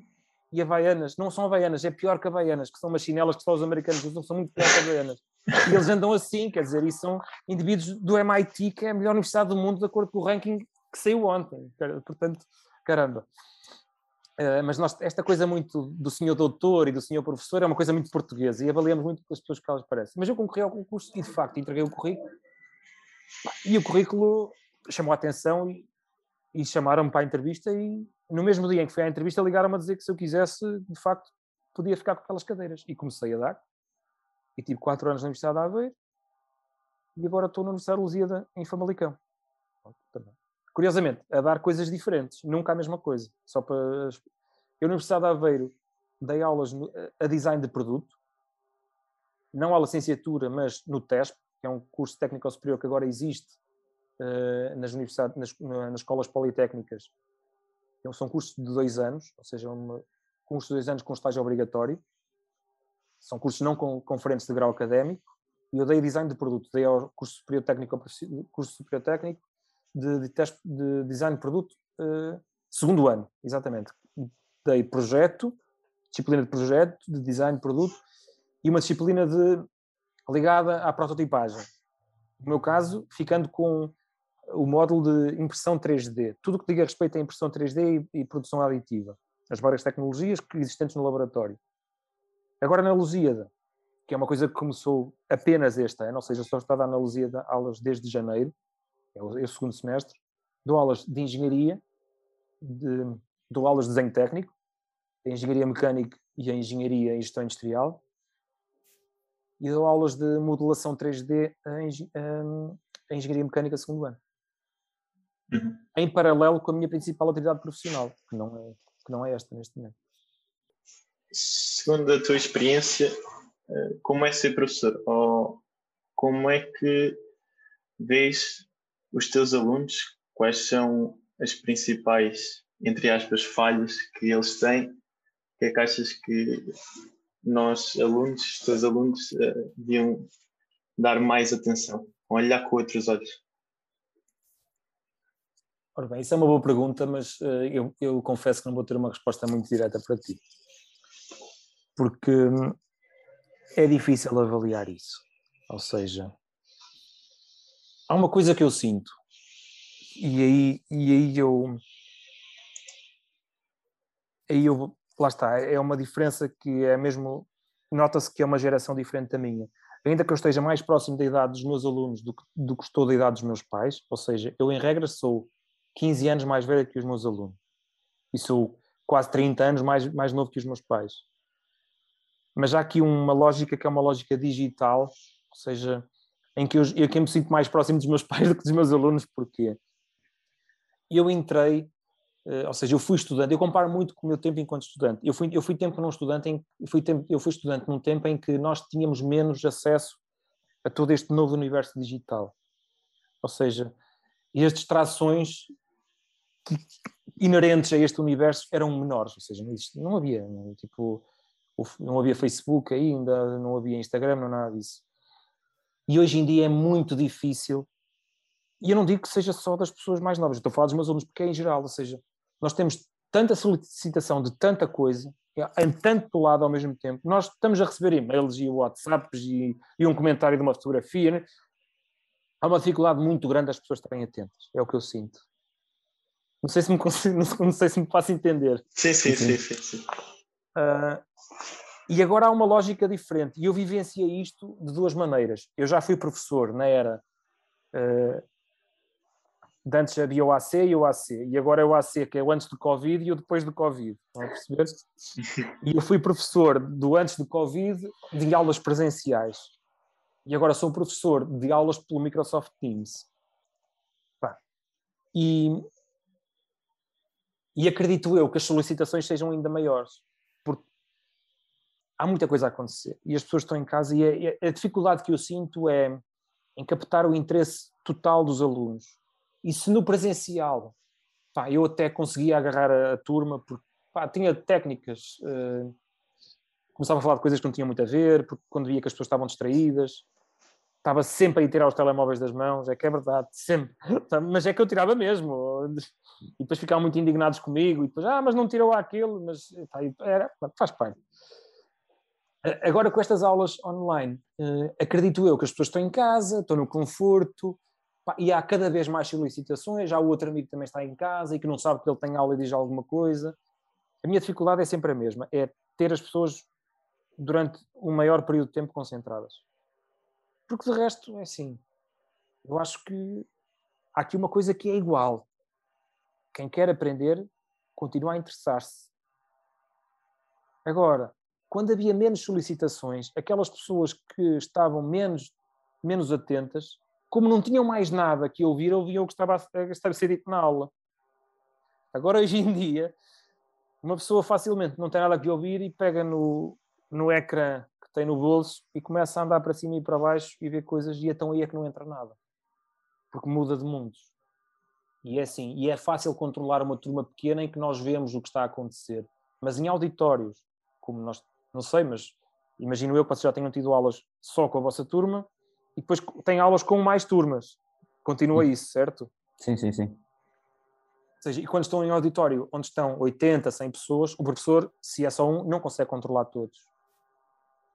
e havaianas. Não são havaianas, é pior que havaianas, que são umas chinelas que só os americanos usam, são muito pior que havaianas. E eles andam assim, quer dizer, e são indivíduos do MIT, que é a melhor universidade do mundo, de acordo com o ranking que saiu ontem. Portanto, caramba. Uh, mas nós, esta coisa muito do senhor doutor e do senhor professor é uma coisa muito portuguesa e avaliamos muito as pessoas que elas parecem. Mas eu concorri ao concurso e, de facto, entreguei o currículo e o currículo chamou a atenção e, e chamaram-me para a entrevista e no mesmo dia em que fui à entrevista, ligaram-me a dizer que se eu quisesse, de facto, podia ficar com aquelas cadeiras. E comecei a dar. E tive quatro anos na Universidade de Aveiro. E agora estou na Universidade de Lusíada, em Famalicão. Curiosamente, a dar coisas diferentes. Nunca a mesma coisa. Só para... Eu na Universidade de Aveiro dei aulas a design de produto. Não à licenciatura, mas no TESP, que é um curso técnico superior que agora existe uh, nas, universidades, nas, nas escolas politécnicas então, são cursos de dois anos, ou seja, um curso de dois anos com estágio obrigatório. São cursos não com conferentes de grau académico. E eu dei design de produto, dei ao curso superior técnico, curso superior técnico de, de, teste, de design de produto, uh, segundo ano, exatamente. Dei projeto, disciplina de projeto, de design de produto e uma disciplina de, ligada à prototipagem. No meu caso, ficando com o módulo de impressão 3D, tudo o que diga respeito à impressão 3D e, e, produção aditiva, as várias tecnologias existentes no laboratório. Agora na Lusíada, que é uma coisa que começou apenas este ano, ou seja, só está a dar na Lusíada aulas desde janeiro, é o, é o segundo semestre, dou aulas de engenharia, de, dou aulas de desenho técnico, a engenharia mecânica e a engenharia em gestão industrial, e dou aulas de modelação 3D a, engenharia mecânica segundo ano uhum. em paralelo com a minha principal atividade profissional, que não é, que não é esta neste momento. Segundo a tua experiência, eh, como é ser professor? Ou como é que vês os teus alunos? Quais são as principais, entre aspas, falhas que eles têm? O que é que achas que nós, alunos, os teus alunos, eh, deviam dar mais atenção? Olhar com outros olhos? Ora bem, isso é uma boa pergunta, mas uh, eu, eu, confesso que não vou ter uma resposta muito direta para ti. Porque hum, é difícil avaliar isso. Ou seja, há uma coisa que eu sinto, e aí, e aí eu. Aí eu. Lá está, é uma diferença que é mesmo nota-se que é uma geração diferente da minha. Ainda que eu esteja mais próximo da idade dos meus alunos do que, do que estou da idade dos meus pais, ou seja, eu em regra sou 15 anos mais velho que os meus alunos. E sou quase 30 anos mais, mais novo que os meus pais. Mas há aqui uma lógica que é uma lógica digital, ou seja, em que eu, eu que me sinto mais próximo dos meus pais do que dos meus alunos, porquê? Eu entrei Uh, ou seja, eu fui estudante, eu comparo muito com o meu tempo enquanto estudante. Eu fui, eu fui tempo num estudante em, fui, tempo, eu fui estudante num tempo em que nós tínhamos menos acesso a todo este novo universo digital. Ou seja, e as distrações inerentes a este universo eram menores, ou seja, não, existia, não havia, não, tipo, não havia Facebook ainda, não havia Instagram, não nada disso. E hoje em dia é muito difícil, e eu não digo que seja só das pessoas mais novas, estou a falar dos meus alunos, porque é em geral, ou seja, nós temos tanta solicitação de tanta coisa, em tanto lado ao mesmo tempo, nós estamos a receber e-mails e WhatsApps e, e um comentário de uma fotografia. Né? Há uma dificuldade muito grande das pessoas estarem atentas, é o que eu sinto. Não sei se me, consigo, não sei se me faço entender. Sim, sim, sim. sim, sim. Uh, e agora há uma lógica diferente, e eu vivenciei isto de duas maneiras. Eu já fui professor na era uh, de antes havia o AC e o AC, e agora é o AC que é o antes do Covid e o depois do Covid, estão a perceber? E eu fui professor do antes do Covid de aulas presenciais, e agora sou professor de aulas pelo Microsoft Teams. E, e acredito eu que as solicitações sejam ainda maiores, há muita coisa a acontecer, e as pessoas estão em casa, e a, a dificuldade que eu sinto é em captar o interesse total dos alunos e se no presencial, pá, eu até conseguia agarrar a, a turma, porque pá, tinha técnicas, uh, começava a falar de coisas que não tinham muito a ver, porque quando via que as pessoas estavam distraídas, estava sempre a tirar os telemóveis das mãos, é que é verdade, sempre. Mas é que eu tirava mesmo. E depois ficavam muito indignados comigo, e depois, ah, mas não tirou aquilo, mas era, faz parte. Agora, com estas aulas online, uh, acredito eu que as pessoas estão em casa, estão no conforto, e há cada vez mais solicitações, o outro amigo também está em casa e que não sabe que ele tem aula e diz alguma coisa. A minha dificuldade é sempre a mesma, é ter as pessoas durante um maior período de tempo concentradas. Porque de resto, é assim, eu acho que há aqui uma coisa que é igual. Quem quer aprender, continua a interessar-se. Agora, quando havia menos solicitações, aquelas pessoas que estavam menos, menos atentas como não tinham mais nada que ouvir, ouviam o que estava a, estava a ser dito na aula. Agora, hoje em dia, uma pessoa facilmente não tem nada que ouvir e pega no, no ecrã que tem no bolso e começa a andar para cima e para baixo e ver coisas e então aí é que não entra nada. Porque muda de mundos. E é assim, e é fácil controlar uma turma pequena em que nós vemos o que está a acontecer. Mas em auditórios, como nós, não sei, mas imagino eu que vocês já tenham tido aulas só com a vossa turma, e depois tem aulas com mais turmas. Continua isso, certo? Sim, sim, sim. Ou seja, e quando estão em auditório onde estão 80, 100 pessoas, o professor, se é só um, não consegue controlar todos.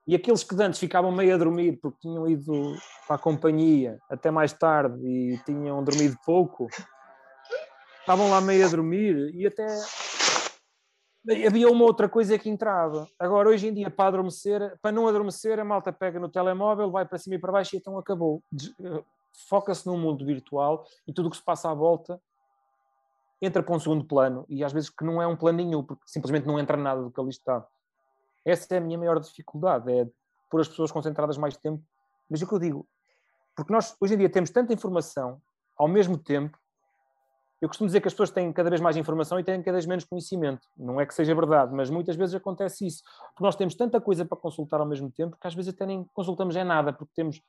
E aqueles que antes ficavam meio a dormir porque tinham ido para a companhia até mais tarde e tinham dormido pouco, estavam lá meio a dormir e até havia uma outra coisa que entrava. Agora, hoje em dia, para adormecer, para não adormecer, a malta pega no telemóvel, vai para cima e para baixo e então acabou. Eh, foca-se num mundo virtual e tudo o que se passa à volta entra para um segundo plano e às vezes que não é um planinho, porque simplesmente não entra nada do que ali está. Essa é a minha maior dificuldade, é pôr as pessoas concentradas mais tempo. Mas é o que eu digo, porque nós hoje em dia temos tanta informação ao mesmo tempo eu costumo dizer que as pessoas têm cada vez mais informação e têm cada vez menos conhecimento. Não é que seja verdade, mas muitas vezes acontece isso. Porque nós temos tanta coisa para consultar ao mesmo tempo que às vezes até nem consultamos é nada, porque temos,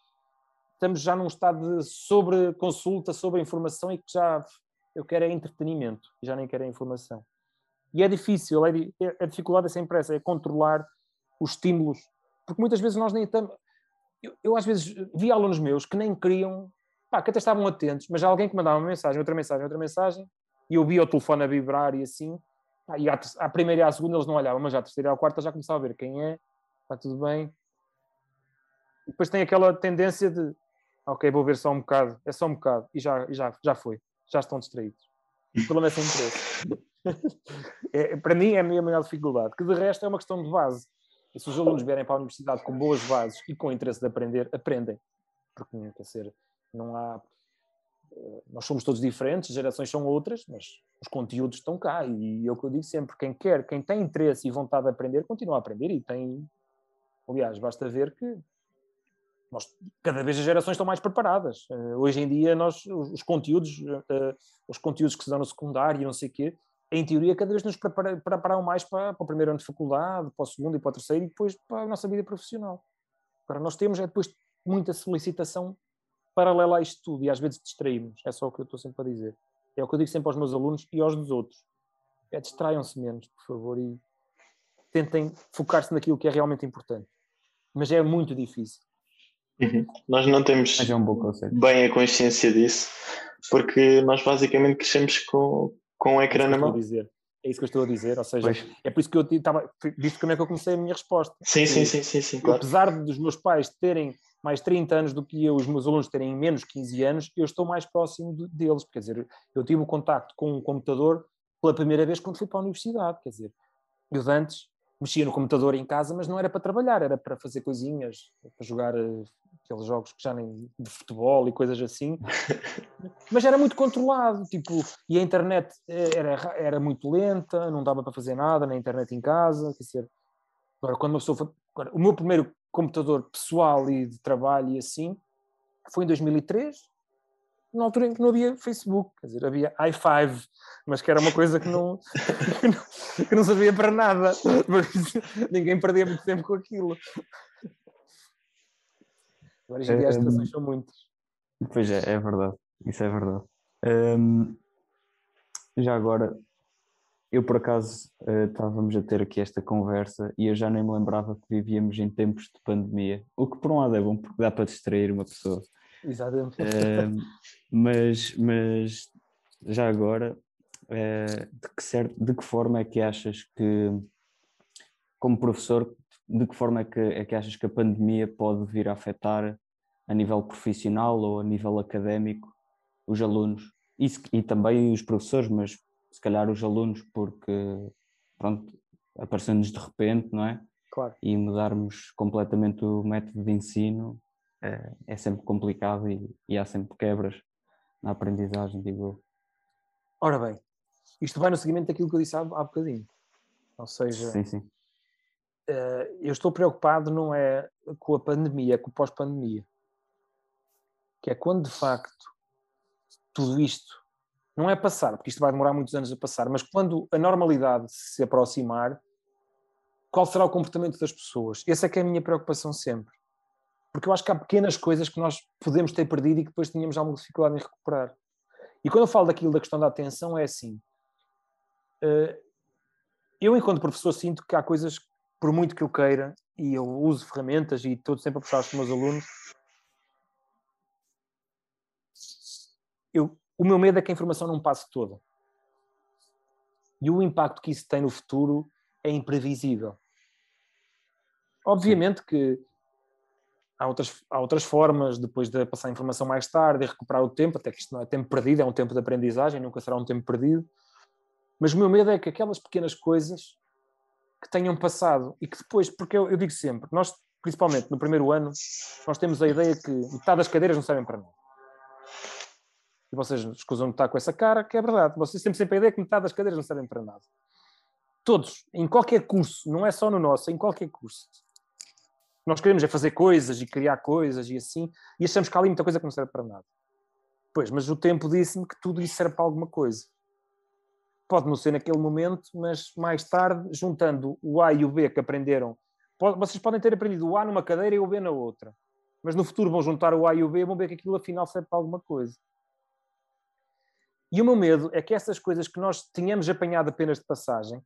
estamos já num estado de sobre consulta, sobre informação e que já eu quero é entretenimento já nem quero é informação. E é difícil, é, é, a dificuldade é sempre essa, é controlar os estímulos. Porque muitas vezes nós nem estamos. Eu, eu às vezes vi alunos meus que nem queriam pá, que até estavam atentos, mas alguém que mandava uma mensagem, outra mensagem, outra mensagem, e eu via o telefone a vibrar e assim, pá, e à, à, primeira e à segunda eles não olhavam, mas à terceira e à quarta já começava a ver quem é, está tudo bem. E depois tem aquela tendência de, ok, vou ver só um bocado, é só um bocado, e já, e já, já foi, já estão distraídos. O problema é sem interesse. é, para mim é a minha maior dificuldade, que de resto é uma questão de base. E se os alunos vierem para a universidade com boas bases e com interesse de aprender, aprendem. Porque, quer dizer, não há. Eh, nós somos todos diferentes, as gerações são outras, mas os conteúdos estão cá. E é o que eu digo sempre: quem quer, quem tem interesse e vontade de aprender, continua a aprender e tem. Aliás, basta ver que nós, cada vez as gerações estão mais preparadas. Uh, hoje em dia, nós, os, os conteúdos, uh, os conteúdos que se dão no secundário e não sei o quê, em teoria, cada vez nos prepara, preparam mais para, para, o primeiro ano de faculdade, para o segundo e para o terceiro, e depois para a nossa vida profissional. Agora, nós temos é depois muita solicitação paralela a isto tudo, e às vezes distraímos. É só o que eu estou sempre a dizer. É o que eu digo sempre aos meus alunos e aos dos outros. É distraiam-se menos, por favor, e tentem focar-se naquilo que é realmente importante. Mas é muito difícil. Uhum. Nós não temos é um bem a consciência disso, porque nós basicamente crescemos com, com o é ecrã na mão. Dizer. É isso que eu estou a dizer, ou seja, pois. é por isso que eu estava. Visto como é que eu comecei a minha resposta. Sim, sim, sim, sim, sim claro. Apesar dos meus pais terem mais 30 anos do que eu, os meus alunos terem menos 15 anos, eu estou mais próximo de, deles. Quer dizer, eu tive o contacto com um computador pela primeira vez quando fui para a universidade. Quer dizer, eu antes mexia no computador em casa, mas não era para trabalhar, era para fazer coisinhas, para jogar eh, aqueles jogos que já nem de futebol e coisas assim, mas era muito controlado, tipo, e a internet era, era muito lenta, não dava para fazer nada na internet em casa, quer dizer, agora quando uma pessoa, agora, o meu primeiro computador pessoal e de trabalho e assim, foi em 2003, na altura em que não havia Facebook, quer dizer, havia i5, mas que era uma coisa que não, que não, sabia para nada, ninguém perdia muito tempo com aquilo. Agora hoje em dia as estações são muitas. Pois é, é verdade. Isso é verdade. Um, já agora, eu por acaso uh, estávamos a ter aqui esta conversa e eu já nem me lembrava que vivíamos em tempos de pandemia. O que por um lado é bom porque dá para distrair uma pessoa. Exatamente. Uh, mas, mas já agora, uh, de, que certo, de que forma é que achas que, como professor, de que forma é que, é que achas que a pandemia pode vir a afetar a nível profissional ou a nível académico os alunos e, e também os professores, mas se calhar os alunos, porque pronto, aparecendo-nos de repente, não é? Claro. E mudarmos completamente o método de ensino é, é sempre complicado e, e, há sempre quebras na aprendizagem, digo eu. Ora bem, isto vai no seguimento daquilo que eu disse há, há bocadinho. Ou seja, sim, sim. Uh, eu estou preocupado não é com a pandemia, é com o pós-pandemia. Que é quando de facto tudo isto não é passar, porque isto vai demorar muitos anos a passar, mas quando a normalidade se aproximar, qual será o comportamento das pessoas? Essa é que é a minha preocupação sempre. Porque eu acho que há pequenas coisas que nós podemos ter perdido e que depois tínhamos alguma dificuldade em recuperar. E quando eu falo daquilo da questão da atenção, é assim. Eh, eu, enquanto professor, sinto que há coisas por muito que eu queira, e eu uso ferramentas e estou sempre a puxar os meus alunos, eu, o meu medo é que a informação não passe toda. E o impacto que isso tem no futuro é imprevisível. Obviamente que há outras, há outras formas, depois de passar a informação mais tarde e recuperar o tempo, até que isto não é tempo perdido, é um tempo de aprendizagem, nunca será um tempo perdido. Mas o meu medo é que aquelas pequenas coisas que tenham passado e que depois, porque eu, eu digo sempre, nós, principalmente no primeiro ano, nós temos a ideia que metade das cadeiras não servem para nada. E vocês escusam de estar com essa cara, que é verdade. Vocês têm sempre a ideia que metade das cadeiras não servem para nada. Todos, em qualquer curso, não é só no nosso, em qualquer curso. Nós queremos é fazer coisas e criar coisas e assim, e achamos que há ali muita coisa que não serve para nada. Pois, mas o tempo disse-me que tudo isso serve para alguma coisa pode não ser naquele momento, mas mais tarde, juntando o A e o B que aprenderam, pode, vocês podem ter aprendido o A numa cadeira e o B na outra, mas no futuro vão juntar o A e o B e vão ver que aquilo afinal serve para alguma coisa. E o meu medo é que essas coisas que nós tínhamos apanhado apenas de passagem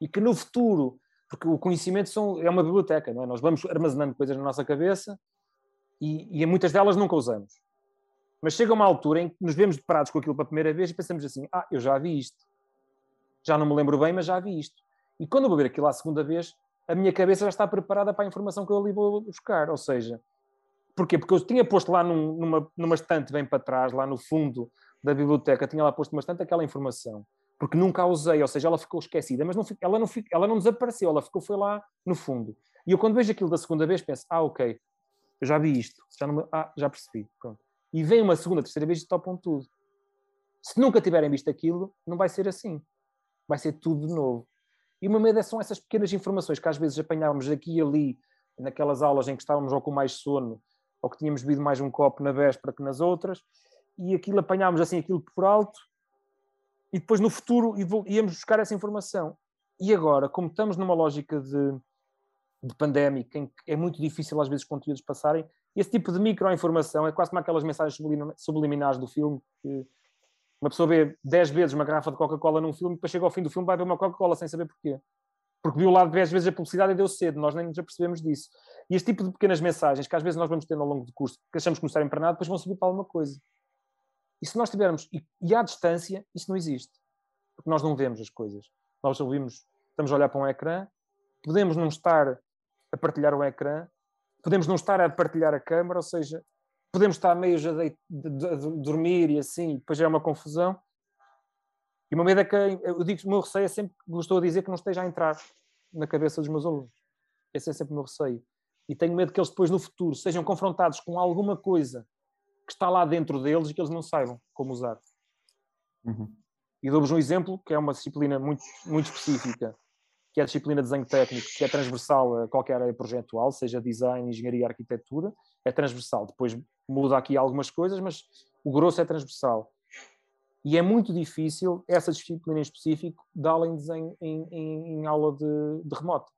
e que no futuro, porque o conhecimento são, é uma biblioteca, não é? nós vamos armazenando coisas na nossa cabeça e, e muitas delas nunca usamos. Mas chega uma altura em que nos vemos deparados com aquilo pela primeira vez e pensamos assim: ah, eu já vi isto. Já não me lembro bem, mas já vi isto. E quando eu vou ver aquilo a segunda vez, a minha cabeça já está preparada para a informação que eu ali vou buscar. Ou seja, porquê? Porque eu tinha posto lá num, numa, numa estante bem para trás, lá no fundo da biblioteca, tinha lá posto uma estante aquela informação. porque nunca a usei, ou seja, ela ficou esquecida, mas não, ela, não, ela não desapareceu, ela ficou, foi lá no fundo. E eu quando vejo aquilo da segunda vez penso, ah, ok, eu já vi isto, já, não, ah, já percebi, pronto. E vem uma segunda, terceira vez e topam tudo. Se nunca tiverem visto aquilo, não vai ser assim. Vai ser tudo de novo. E uma medida são essas pequenas informações que às vezes apanhávamos aqui e ali, naquelas aulas em que estávamos ou com mais sono, ou que tínhamos bebido mais um copo na véspera que nas outras, e aquilo apanhámos assim aquilo por alto, e depois no futuro íamos buscar essa informação. E agora, como estamos numa lógica de, de pandémica, em que é muito difícil às vezes conteúdos passarem, esse tipo de microinformação é quase como aquelas mensagens subliminares do filme, que uma pessoa vê 10 vezes uma garrafa de Coca-Cola num filme, depois chega ao fim do filme vai ver uma Coca-Cola sem saber porquê. Porque viu lá 10 vezes a publicidade e deu cedo, nós nem nos apercebemos disso. E este tipo de pequenas mensagens que às vezes nós vamos tendo ao longo do curso, que achamos que não servem para nada, depois vão servir para alguma coisa. E se nós tivermos, e, e à distância, isso não existe. Porque nós não vemos as coisas. Nós ouvimos, estamos a olhar para um ecrã, podemos não estar a partilhar o ecrã, podemos não estar a partilhar a câmara, ou seja, podemos estar meio a, de, de, de, dormir e assim, depois é uma confusão. E uma medo é que, eu digo, o meu receio é sempre, gostou de dizer que não esteja a entrar na cabeça dos meus alunos. Esse é sempre o meu receio. E tenho medo que eles depois no futuro sejam confrontados com alguma coisa que está lá dentro deles e que eles não saibam como usar. Uhum. E dou-vos um exemplo que é uma disciplina muito, muito específica, que é a disciplina de desenho técnico, que é transversal a qualquer área projetual, seja design, engenharia, arquitetura, é transversal. Depois muda aqui algumas coisas, mas o grosso é transversal. E é muito difícil essa disciplina em específico dá-la em desenho em, em, em aula de, de remoto.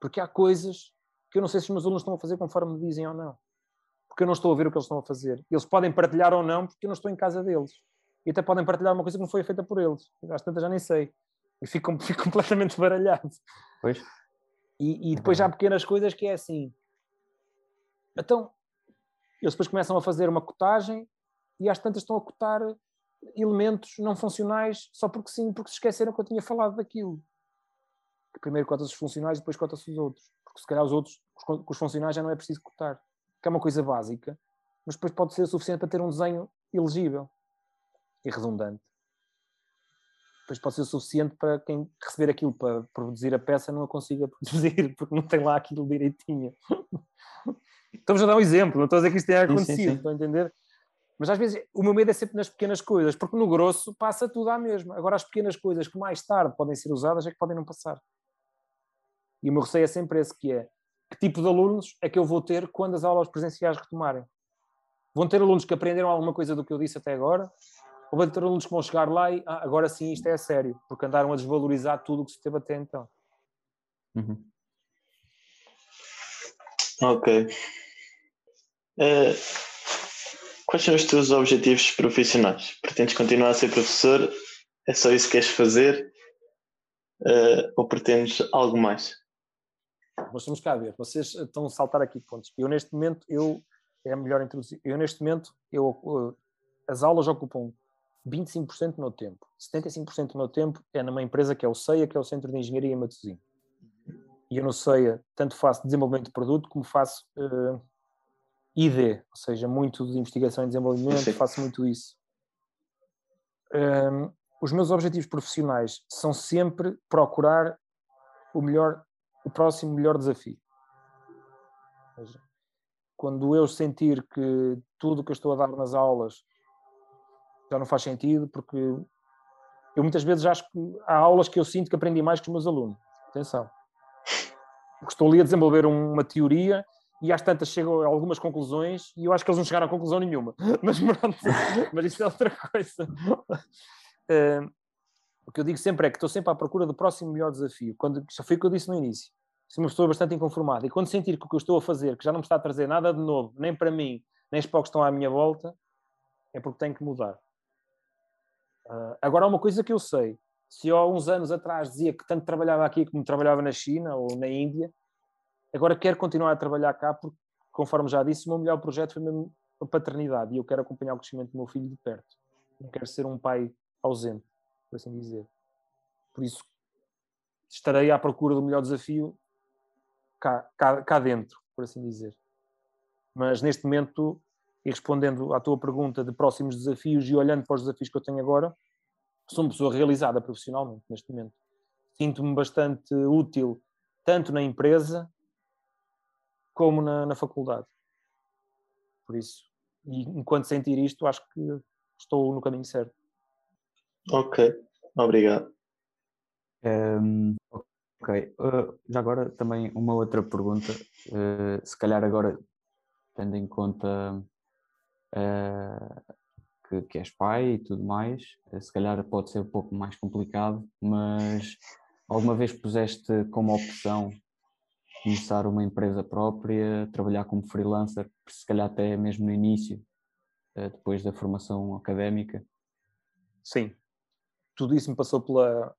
Porque há coisas que eu não sei se os meus alunos estão a fazer conforme me dizem ou não porque eu não estou a ver o que eles estão a fazer. Eles podem partilhar ou não, porque eu não estou em casa deles. E até podem partilhar uma coisa que não foi feita por eles. Às tantas já nem sei. E fico, fico completamente baralhado. Pois. E, e depois já há pequenas coisas que é assim. Então, eles depois começam a fazer uma cotagem e às tantas estão a cotar elementos não funcionais só porque sim, porque se esqueceram que eu tinha falado daquilo. Que primeiro cota-se os funcionais e depois cota-se os outros. Porque se calhar os outros, com os funcionais já não é preciso cotar que é uma coisa básica, mas depois pode ser o suficiente para ter um desenho elegível e redundante. Depois pode ser o suficiente para quem receber aquilo para produzir a peça não a consiga produzir, porque não tem lá aquilo direitinho. Estamos a dar um exemplo, não estou a dizer que isto tenha acontecido, sim, sim, sim. estão a entender? Mas às vezes o meu medo é sempre nas pequenas coisas, porque no grosso passa tudo à mesma. Agora, as pequenas coisas que mais tarde podem ser usadas é que podem não passar. E o meu receio é sempre esse que é que tipo de alunos é que eu vou ter quando as aulas presenciais retomarem? Vão ter alunos que aprenderam alguma coisa do que eu disse até agora? Ou vão ter alunos que vão chegar lá e ah, agora sim isto é sério, porque andaram a desvalorizar tudo o que se teve até então? Uhum. Ok. Uh, quais são os teus objetivos profissionais? Pretendes continuar a ser professor? É só isso que queres fazer? Uh, ou pretendes algo mais? Mas vamos cá ver, vocês estão a saltar aqui pontos. Eu neste momento, eu, é melhor introduzir, eu neste momento, eu, as aulas ocupam 25% do meu tempo. 75% do meu tempo é numa empresa que é o CEIA, que é o Centro de Engenharia em Matosinhos. E eu no CEIA tanto faço desenvolvimento de produto como faço uh, eh, ID, ou seja, muito de investigação e desenvolvimento, Sim. faço muito isso. Um, ehm, os meus objetivos profissionais são sempre procurar o melhor o próximo melhor desafio. Quando eu sentir que tudo o que eu estou a dar nas aulas já não faz sentido, porque eu muitas vezes acho que há aulas que eu sinto que aprendi mais que os meus alunos. Atenção. Porque estou ali a desenvolver uma teoria e às tantas chego a algumas conclusões e eu acho que eles não chegaram a conclusão nenhuma. Mas pronto, mas isso é outra coisa. Uh, o que eu digo sempre é que estou sempre à procura do próximo melhor desafio. Quando, foi o que eu disse no início sou uma pessoa bastante inconformada. E quando sentir que o que eu estou a fazer, que já não me está a trazer nada de novo, nem para mim, nem para os que estão à minha volta, é porque tenho que mudar. Uh, agora, há uma coisa que eu sei. Se eu há uns anos atrás dizia que tanto trabalhava aqui como trabalhava na China ou na Índia, agora quero continuar a trabalhar cá porque, conforme já disse, o meu melhor projeto foi mesmo a paternidade e eu quero acompanhar o crescimento do meu filho de perto. Não quero ser um pai ausente, por assim dizer. Por isso, estarei à procura do melhor desafio cá, cá, cá dentro, por assim dizer. Mas neste momento, e respondendo à tua pergunta de próximos desafios e olhando para os desafios que eu tenho agora, sou uma pessoa realizada profissionalmente neste momento. Sinto-me bastante útil tanto na empresa como na, na faculdade. Por isso, e enquanto sentir isto, acho que estou no caminho certo. Ok, obrigado. Um, ok, uh, já agora também uma outra pergunta, uh, se calhar agora tendo em conta uh, que, que és pai e tudo mais, se calhar pode ser um pouco mais complicado, mas alguma vez puseste como opção começar uma empresa própria, trabalhar como freelancer, se calhar até mesmo no início, depois da formação académica? Sim, tudo isso me passou pela,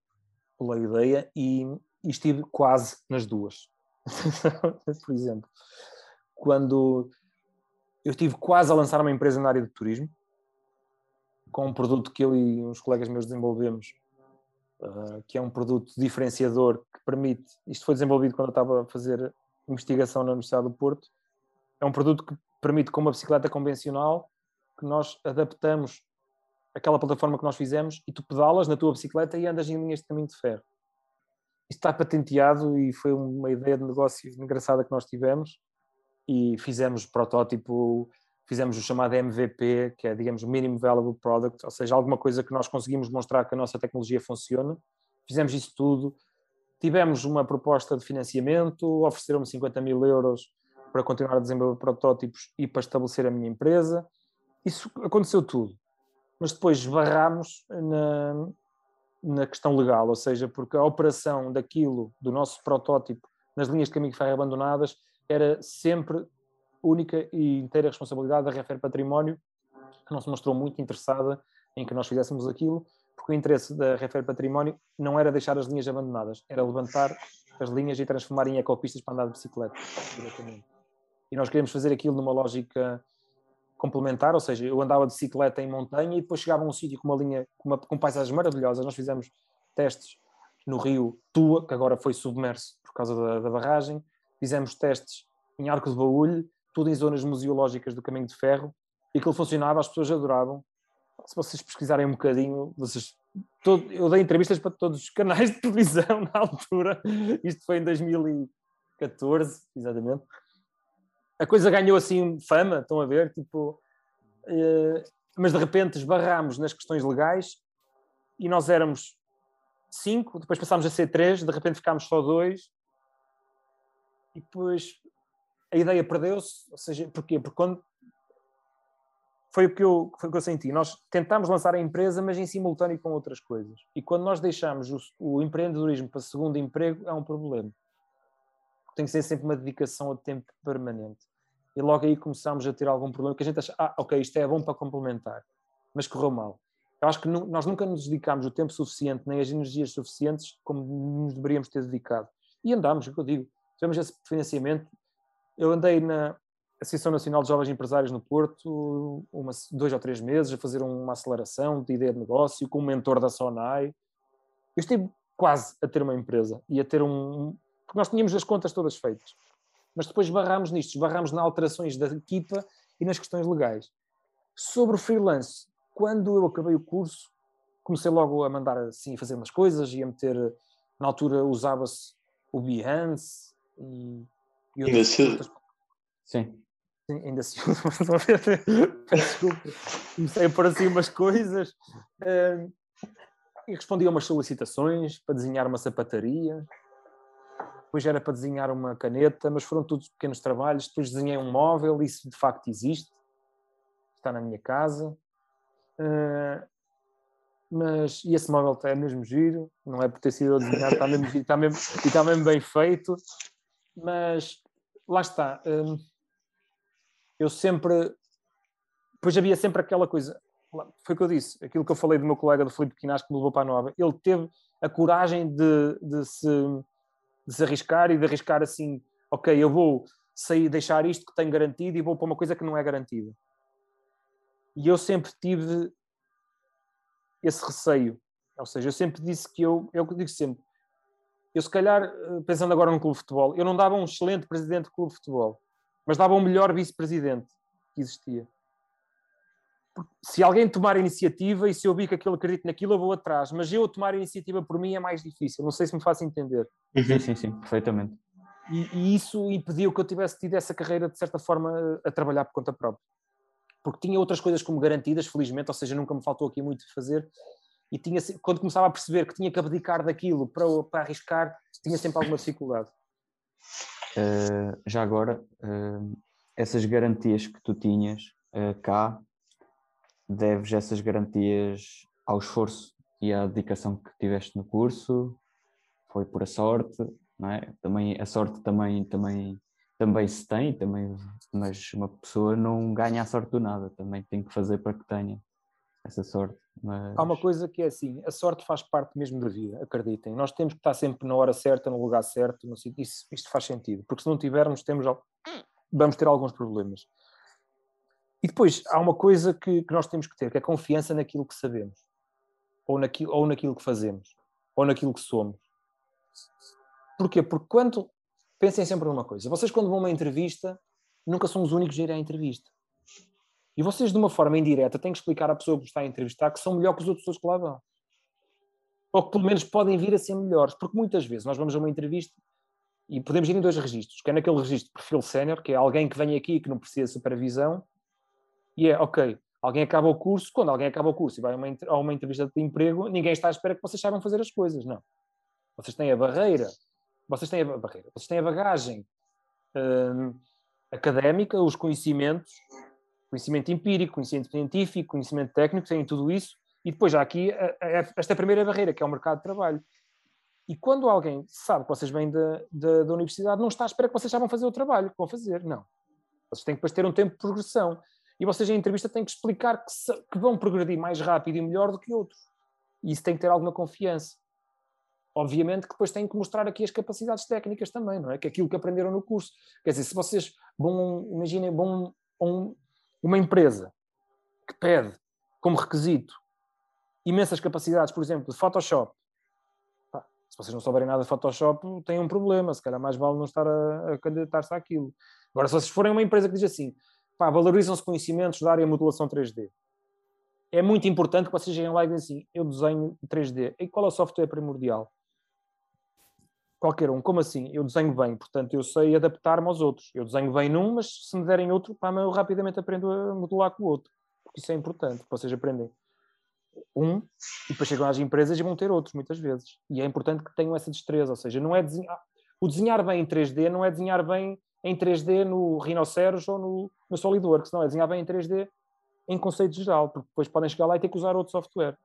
pela ideia e, e estive quase nas duas. Por exemplo, quando eu estive quase a lançar uma empresa na área de turismo, com um produto que eu e uns colegas meus desenvolvemos, uh, que é um produto diferenciador que permite. Isto foi desenvolvido quando eu estava a fazer investigação na Universidade do Porto. É um produto que permite, com uma bicicleta convencional, que nós adaptamos aquela plataforma que nós fizemos e tu pedalas na tua bicicleta e andas em linhas de caminho de ferro. Está patenteado e foi uma ideia de negócio engraçada que nós tivemos e fizemos protótipo, fizemos o chamado MVP, que é, digamos, Minimum Valuable Product, ou seja, alguma coisa que nós conseguimos mostrar que a nossa tecnologia funciona. Fizemos isso tudo. Tivemos uma proposta de financiamento, ofereceram-me 50 mil euros para continuar a desenvolver protótipos e para estabelecer a minha empresa. Isso aconteceu tudo mas depois esbarramos na, na questão legal, ou seja, porque a operação daquilo, do nosso protótipo, nas linhas de caminho de ferro abandonadas, era sempre única e inteira responsabilidade da Refer Património, que não se mostrou muito interessada em que nós fizéssemos aquilo, porque o interesse da Refer Património não era deixar as linhas abandonadas, era levantar as linhas e transformar em ecopistas para andar de bicicleta, diretamente. E nós queríamos fazer aquilo numa lógica complementar, ou seja, eu andava de bicicleta em montanha e depois chegava a um sítio com uma linha, com, uma, com paisagens maravilhosas. Nós fizemos testes no rio Tua, que agora foi submerso por causa da, da barragem. Fizemos testes em Arco de Baúlho, tudo em zonas museológicas do Caminho de Ferro, e aquilo funcionava, as pessoas adoravam. Se vocês pesquisarem um bocadinho, vocês, todo, eu dei entrevistas para todos os canais de televisão na altura, isto foi em 2014, exatamente a coisa ganhou assim fama, estão a ver? Tipo, uh, mas de repente esbarramos nas questões legais e nós éramos cinco, depois passámos a ser três, de repente ficámos só dois e depois a ideia perdeu-se. Ou seja, porquê? Porque quando foi o que eu, foi o que eu senti. Nós tentámos lançar a empresa, mas em simultâneo com outras coisas. E quando nós deixamos o, o empreendedorismo para segundo emprego, é um problema. Tem que ser sempre uma dedicação a tempo permanente e logo aí começámos a ter algum problema que a gente acha, ah, ok, isto é bom para complementar, mas correu mal. Eu acho que nós nunca nos dedicámos o tempo suficiente, nem as energias suficientes como nos deveríamos ter dedicado. E andámos, é o que eu digo, tivemos esse financiamento. Eu andei na Associação Nacional de Jovens Empresários no Porto uma, dois ou três meses a fazer uma aceleração de ideia de negócio com um mentor da Sonai. Eu estive quase a ter uma empresa e a ter um. Porque nós tínhamos as contas todas feitas mas depois barramos nisto, barramos nas alterações da equipa e nas questões legais. Sobre o freelance, quando eu acabei o curso, comecei logo a mandar assim, a fazer umas coisas e a meter, na altura usava-se o Behance e, e outras, se... outras... Sim. Sim, ainda se usa, desculpa, comecei a pôr assim umas coisas uh, e respondi a umas solicitações para desenhar uma sapataria depois era para desenhar uma caneta, mas foram todos pequenos trabalhos. Depois desenhei um móvel, isso de facto existe, está na minha casa. Uh, mas e esse móvel é mesmo giro, não é por ter sido desenhado, está mesmo, está mesmo, e está mesmo bem feito. Mas lá está. Um, eu sempre. Depois havia sempre aquela coisa. Foi o que eu disse, aquilo que eu falei do meu colega do Felipe Quinás que me levou para a Nova. Ele teve a coragem de, de se de se arriscar e de arriscar assim, ok, eu vou sair, deixar isto que tenho garantido e vou para uma coisa que não é garantida. E eu sempre tive esse receio. Ou seja, eu sempre disse que eu, eu digo sempre, eu se calhar, eh, pensando agora no clube de futebol, eu não dava um excelente presidente de clube de futebol, mas dava um melhor vice-presidente que existia. Se alguém tomar iniciativa e se eu vi que aquilo acredito naquilo, eu vou atrás. Mas eu tomar a iniciativa por mim é mais difícil. Não sei se me faço entender. Sim, sim, sim, perfeitamente. E, e, isso impediu que eu tivesse tido essa carreira, de certa forma, a trabalhar por conta própria. Porque tinha outras coisas como garantidas, felizmente, ou seja, nunca me faltou aqui muito de fazer. E tinha, quando começava a perceber que tinha que abdicar daquilo para, para arriscar, tinha sempre alguma dificuldade. Uh, já agora, uh, essas garantias que tu tinhas uh, cá, deves essas garantias ao esforço e à dedicação que tiveste no curso? Foi por a sorte? não é? Também, a sorte também, também, também se tem, também, mas uma pessoa não ganha a sorte do nada, também tem que fazer para que tenha essa sorte. Mas... Há uma coisa que é assim, a sorte faz parte mesmo da vida, acreditem. Nós temos que estar sempre na hora certa, no lugar certo, no sítio. Isso, isto faz sentido, porque se não tivermos, temos, vamos ter alguns problemas. E depois há uma coisa que, que nós temos que ter, que é confiança naquilo que sabemos, ou naquilo, ou naquilo que fazemos, ou naquilo que somos. Porquê? Porque quando. Pensem sempre numa coisa. Vocês, quando vão a uma entrevista, nunca são os únicos a ir à entrevista. E vocês, de uma forma indireta, têm que explicar à pessoa que está a entrevistar que são melhor que outras pessoas que lá vão. Ou que pelo menos podem vir a ser melhores. Porque muitas vezes nós vamos a uma entrevista e podemos ir em dois registros. Que é naquele registro de perfil sénior, que é alguém que vem aqui e que não precisa de supervisão. E é, ok, alguém acaba o curso. Quando alguém acaba o curso e vai a uma, a uma entrevista de emprego, ninguém está à espera que vocês saibam fazer as coisas. Não. Vocês têm a barreira vocês têm a barreira, vocês têm a bagagem hum, académica, os conhecimentos, conhecimento empírico, conhecimento científico, conhecimento técnico, têm tudo isso, e depois há aqui esta primeira barreira, que é o mercado de trabalho. E quando alguém sabe que vocês vêm da, da, da, universidade, não está à espera que vocês saibam fazer o trabalho que vão fazer, não. Vocês têm que depois ter um tempo de progressão. E vocês, em entrevista, têm que explicar que, que vão progredir mais rápido e melhor do que outros. E isso tem que ter alguma confiança. Obviamente que depois têm que mostrar aqui as capacidades técnicas também, não é? Que aquilo que aprenderam no curso. Quer dizer, se vocês vão, imaginem, vão um, uma empresa que pede como requisito imensas capacidades, por exemplo, de Photoshop. Se vocês não souberem nada de Photoshop, têm um problema, se calhar mais vale não estar a, a candidatar-se àquilo. Agora, se vocês forem uma empresa que diz assim, pá, valorizam-se conhecimentos da área de modulação 3D, é muito importante que vocês cheguem lá e digam assim, eu desenho 3D. E qual é o software primordial? qualquer um. Como assim? Eu desenho bem, portanto eu sei adaptar-me aos outros. Eu desenho bem num, mas se me derem outro, pá, eu rapidamente aprendo a modular com o outro. Porque isso é importante, vocês aprendem um e depois chegam às empresas e vão ter outros muitas vezes. E é importante que tenham essa destreza, ou seja, não é desenhar... O desenhar bem em 3D não é desenhar bem em 3D no Rhinoceros ou no, no SolidWorks, não, é desenhar bem em 3D em conceito geral, porque depois podem chegar lá e ter que usar outro software.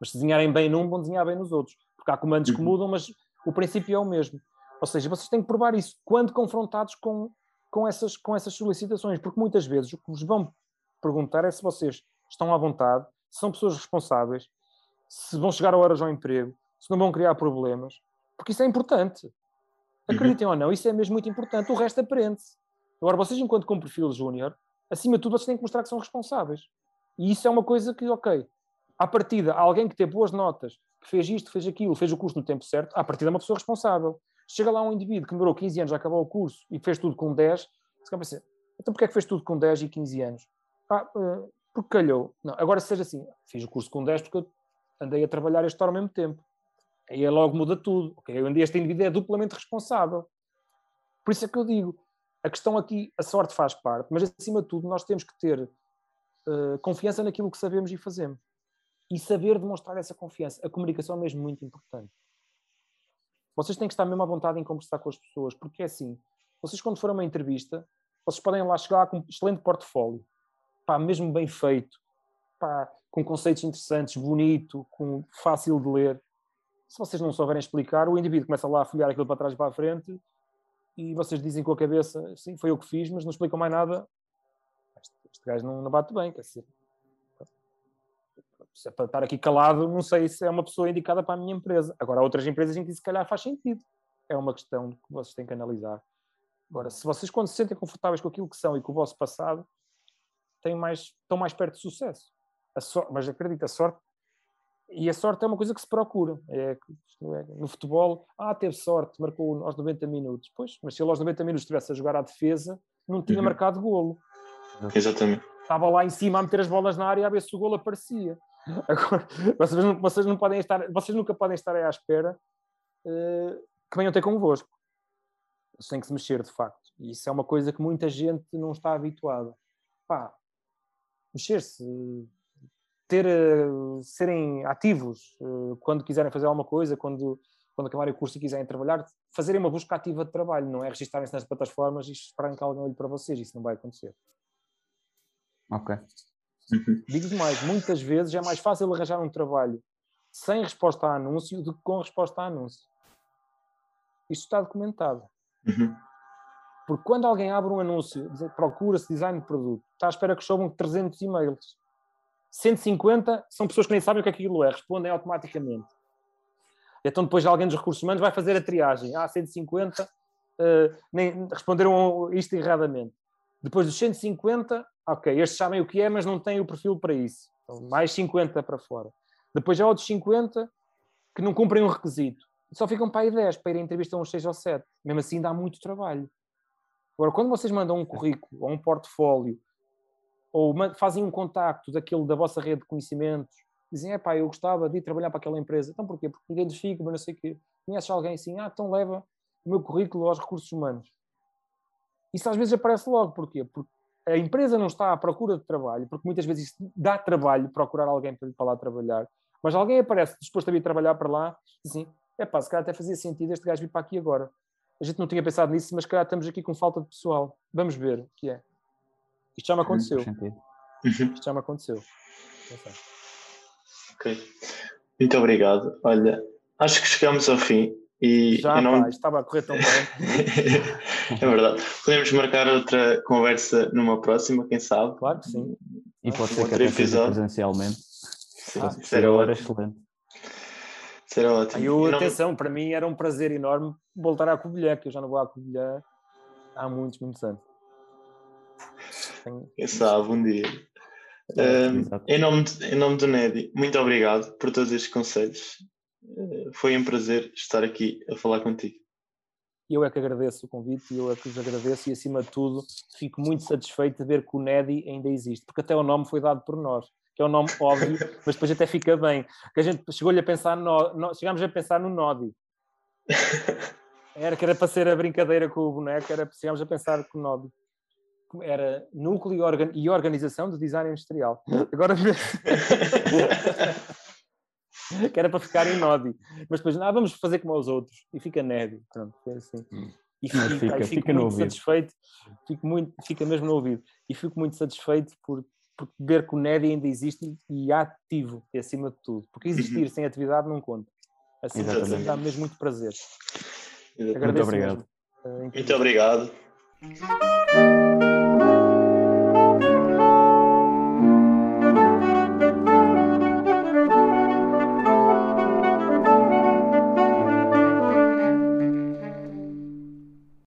Mas se desenharem bem num, vão desenhar bem nos outros. Porque há comandos que uhum. mudam, mas o princípio é o mesmo. Ou seja, vocês têm que provar isso quando confrontados com, com, essas, com essas solicitações, porque muitas vezes o que vos vão perguntar é se vocês estão à vontade, se são pessoas responsáveis, se vão chegar a horas ao emprego, se não vão criar problemas, porque isso é importante. Acreditem ou não, isso é mesmo muito importante. O resto aprende-se. Agora, vocês, enquanto com perfil júnior, acima de tudo, vocês têm que mostrar que são responsáveis. E isso é uma coisa que, ok, à partida, alguém que tem boas notas, que fez isto, fez aquilo, fez o curso no tempo certo, à partida é uma pessoa responsável. Chega lá um indivíduo que demorou 15 anos a acabar o curso e fez tudo com 10, você vai pensar, então porquê é que fez tudo com 10 e 15 anos? Ah, uh, porque calhou. Não, agora seja assim, fiz o curso com 10 porque eu andei a trabalhar este ao mesmo tempo. Aí é logo muda tudo. Dia este indivíduo é duplamente responsável. Por isso é que eu digo, a questão aqui, a sorte faz parte, mas acima de tudo nós temos que ter uh, confiança naquilo que sabemos e fazemos e saber demonstrar essa confiança. A comunicação é mesmo muito importante. Vocês têm que estar mesmo à vontade em conversar com as pessoas, porque é assim, vocês quando forem a uma entrevista, vocês podem lá chegar com um excelente portfólio, pá, mesmo bem feito, pá, com conceitos interessantes, bonito, com fácil de ler. Se vocês não souberem explicar, o indivíduo começa lá a folhear aquilo para trás e para a frente e vocês dizem com a cabeça, sim, foi eu que fiz, mas não explicam mais nada. Este, este gajo não, não bate bem, quer dizer, se é para estar aqui calado, não sei se é uma pessoa indicada para a minha empresa. Agora, há outras empresas em que se calhar faz sentido. É uma questão que vocês têm que analisar. Agora, se vocês, quando se sentem confortáveis com aquilo que são e com o vosso passado, têm mais, estão mais perto de sucesso. So mas acredita, a sorte. E a sorte é uma coisa que se procura. É, é, no futebol, ah, teve sorte, marcou aos 90 minutos. Pois, mas se ele aos 90 minutos estivesse a jogar à defesa, não tinha uhum. marcado golo. Exatamente. estava lá em cima a meter as bolas na área a ver se o golo aparecia. Agora, vocês, não, vocês, não podem estar, vocês nunca podem estar aí à espera uh, que venham ter convosco. Eles têm que se mexer, de facto. E isso é uma coisa que muita gente não está habituada. Pá, mexer-se, ter, uh, serem ativos uh, quando quiserem fazer alguma coisa, quando, quando acabarem o curso e quiserem trabalhar, fazerem uma busca ativa de trabalho, não é registarem-se nas plataformas e esperarem que alguém olhe para vocês. Isso não vai acontecer. Ok. Uhum. Digo-vos mais, muitas vezes é mais fácil arranjar um trabalho sem resposta a anúncio do que com resposta a anúncio. Isto está documentado. Uhum. Porque quando alguém abre um anúncio, procura-se design de produto, está à espera que chovam 300 e-mails. 150 são pessoas que nem sabem o que aquilo é, respondem automaticamente. Então depois alguém dos recursos humanos vai fazer a triagem. Ah, 150 uh, nem, responderam isto erradamente. Depois dos 150, ok, estes sabem o que é, mas não têm o perfil para isso. Então, mais 50 para fora. Depois há outros 50 que não cumprem um requisito. Só ficam para aí 10 para ir à entrevista uns 6 ou 7. Mesmo assim dá muito trabalho. Agora, quando vocês mandam um currículo ou um portfólio ou fazem um contacto daquele da vossa rede de conhecimentos, dizem, é pá, eu gostava de ir trabalhar para aquela empresa. Então porquê? Porque identifico, mas não sei o quê. Conheces alguém assim? Ah, então leva o meu currículo aos recursos humanos. Isso às vezes aparece logo. Porquê? Porque a empresa não está à procura de trabalho, porque muitas vezes isso dá trabalho procurar alguém para para lá trabalhar, mas alguém aparece disposto a vir trabalhar para lá, assim, é pá, se calhar até fazia sentido este gajo vir para aqui agora. A gente não tinha pensado nisso, mas calhar estamos aqui com falta de pessoal. Vamos ver o que é. Isto já me aconteceu. Uhum. Isto já me aconteceu. Ok. Muito obrigado. Olha, acho que chegamos ao fim. E Já, não... pá, estava a correr tão bem. é verdade. Podemos marcar outra conversa numa próxima, quem sabe? Claro que sim. E pode ser que até presencialmente. Sim, ah, será ótimo. excelente. Será ótimo. Eu, não... atenção, para mim era um prazer enorme voltar à Covilhã, que eu já não vou à Covilhã há muitos, muitos anos. Quem sabe, um dia. É, um, em, nome de, em nome do Nedi, muito obrigado por todos estes conselhos. Eh, foi um prazer estar aqui a falar contigo. Eu é que agradeço o convite eu é que vos agradeço e, acima de tudo, fico muito satisfeito de ver que o NEDI ainda existe, porque até o nome foi dado por nós, que é um nome óbvio, mas depois até fica bem. Que a gente chegou-lhe a pensar, no, no, chegámos a pensar no NODI. Era que era para ser a brincadeira com o boneco, era, chegámos a pensar com o NODI era núcleo e organização do design industrial. Agora que era para ficar em Nodi. Mas depois, ah, vamos fazer como aos outros. E fica Nedi. Pronto, foi assim. Hum. E fica, fica, fico fica muito satisfeito, fico muito, fica mesmo no ouvido. E fico muito satisfeito por, por ver que o Nedi ainda existe e ativo, é acima de tudo. Porque existir uhum. sem atividade não conta. Assim, dá mesmo muito prazer. Muito obrigado. Mesmo. Uh, muito obrigado. Música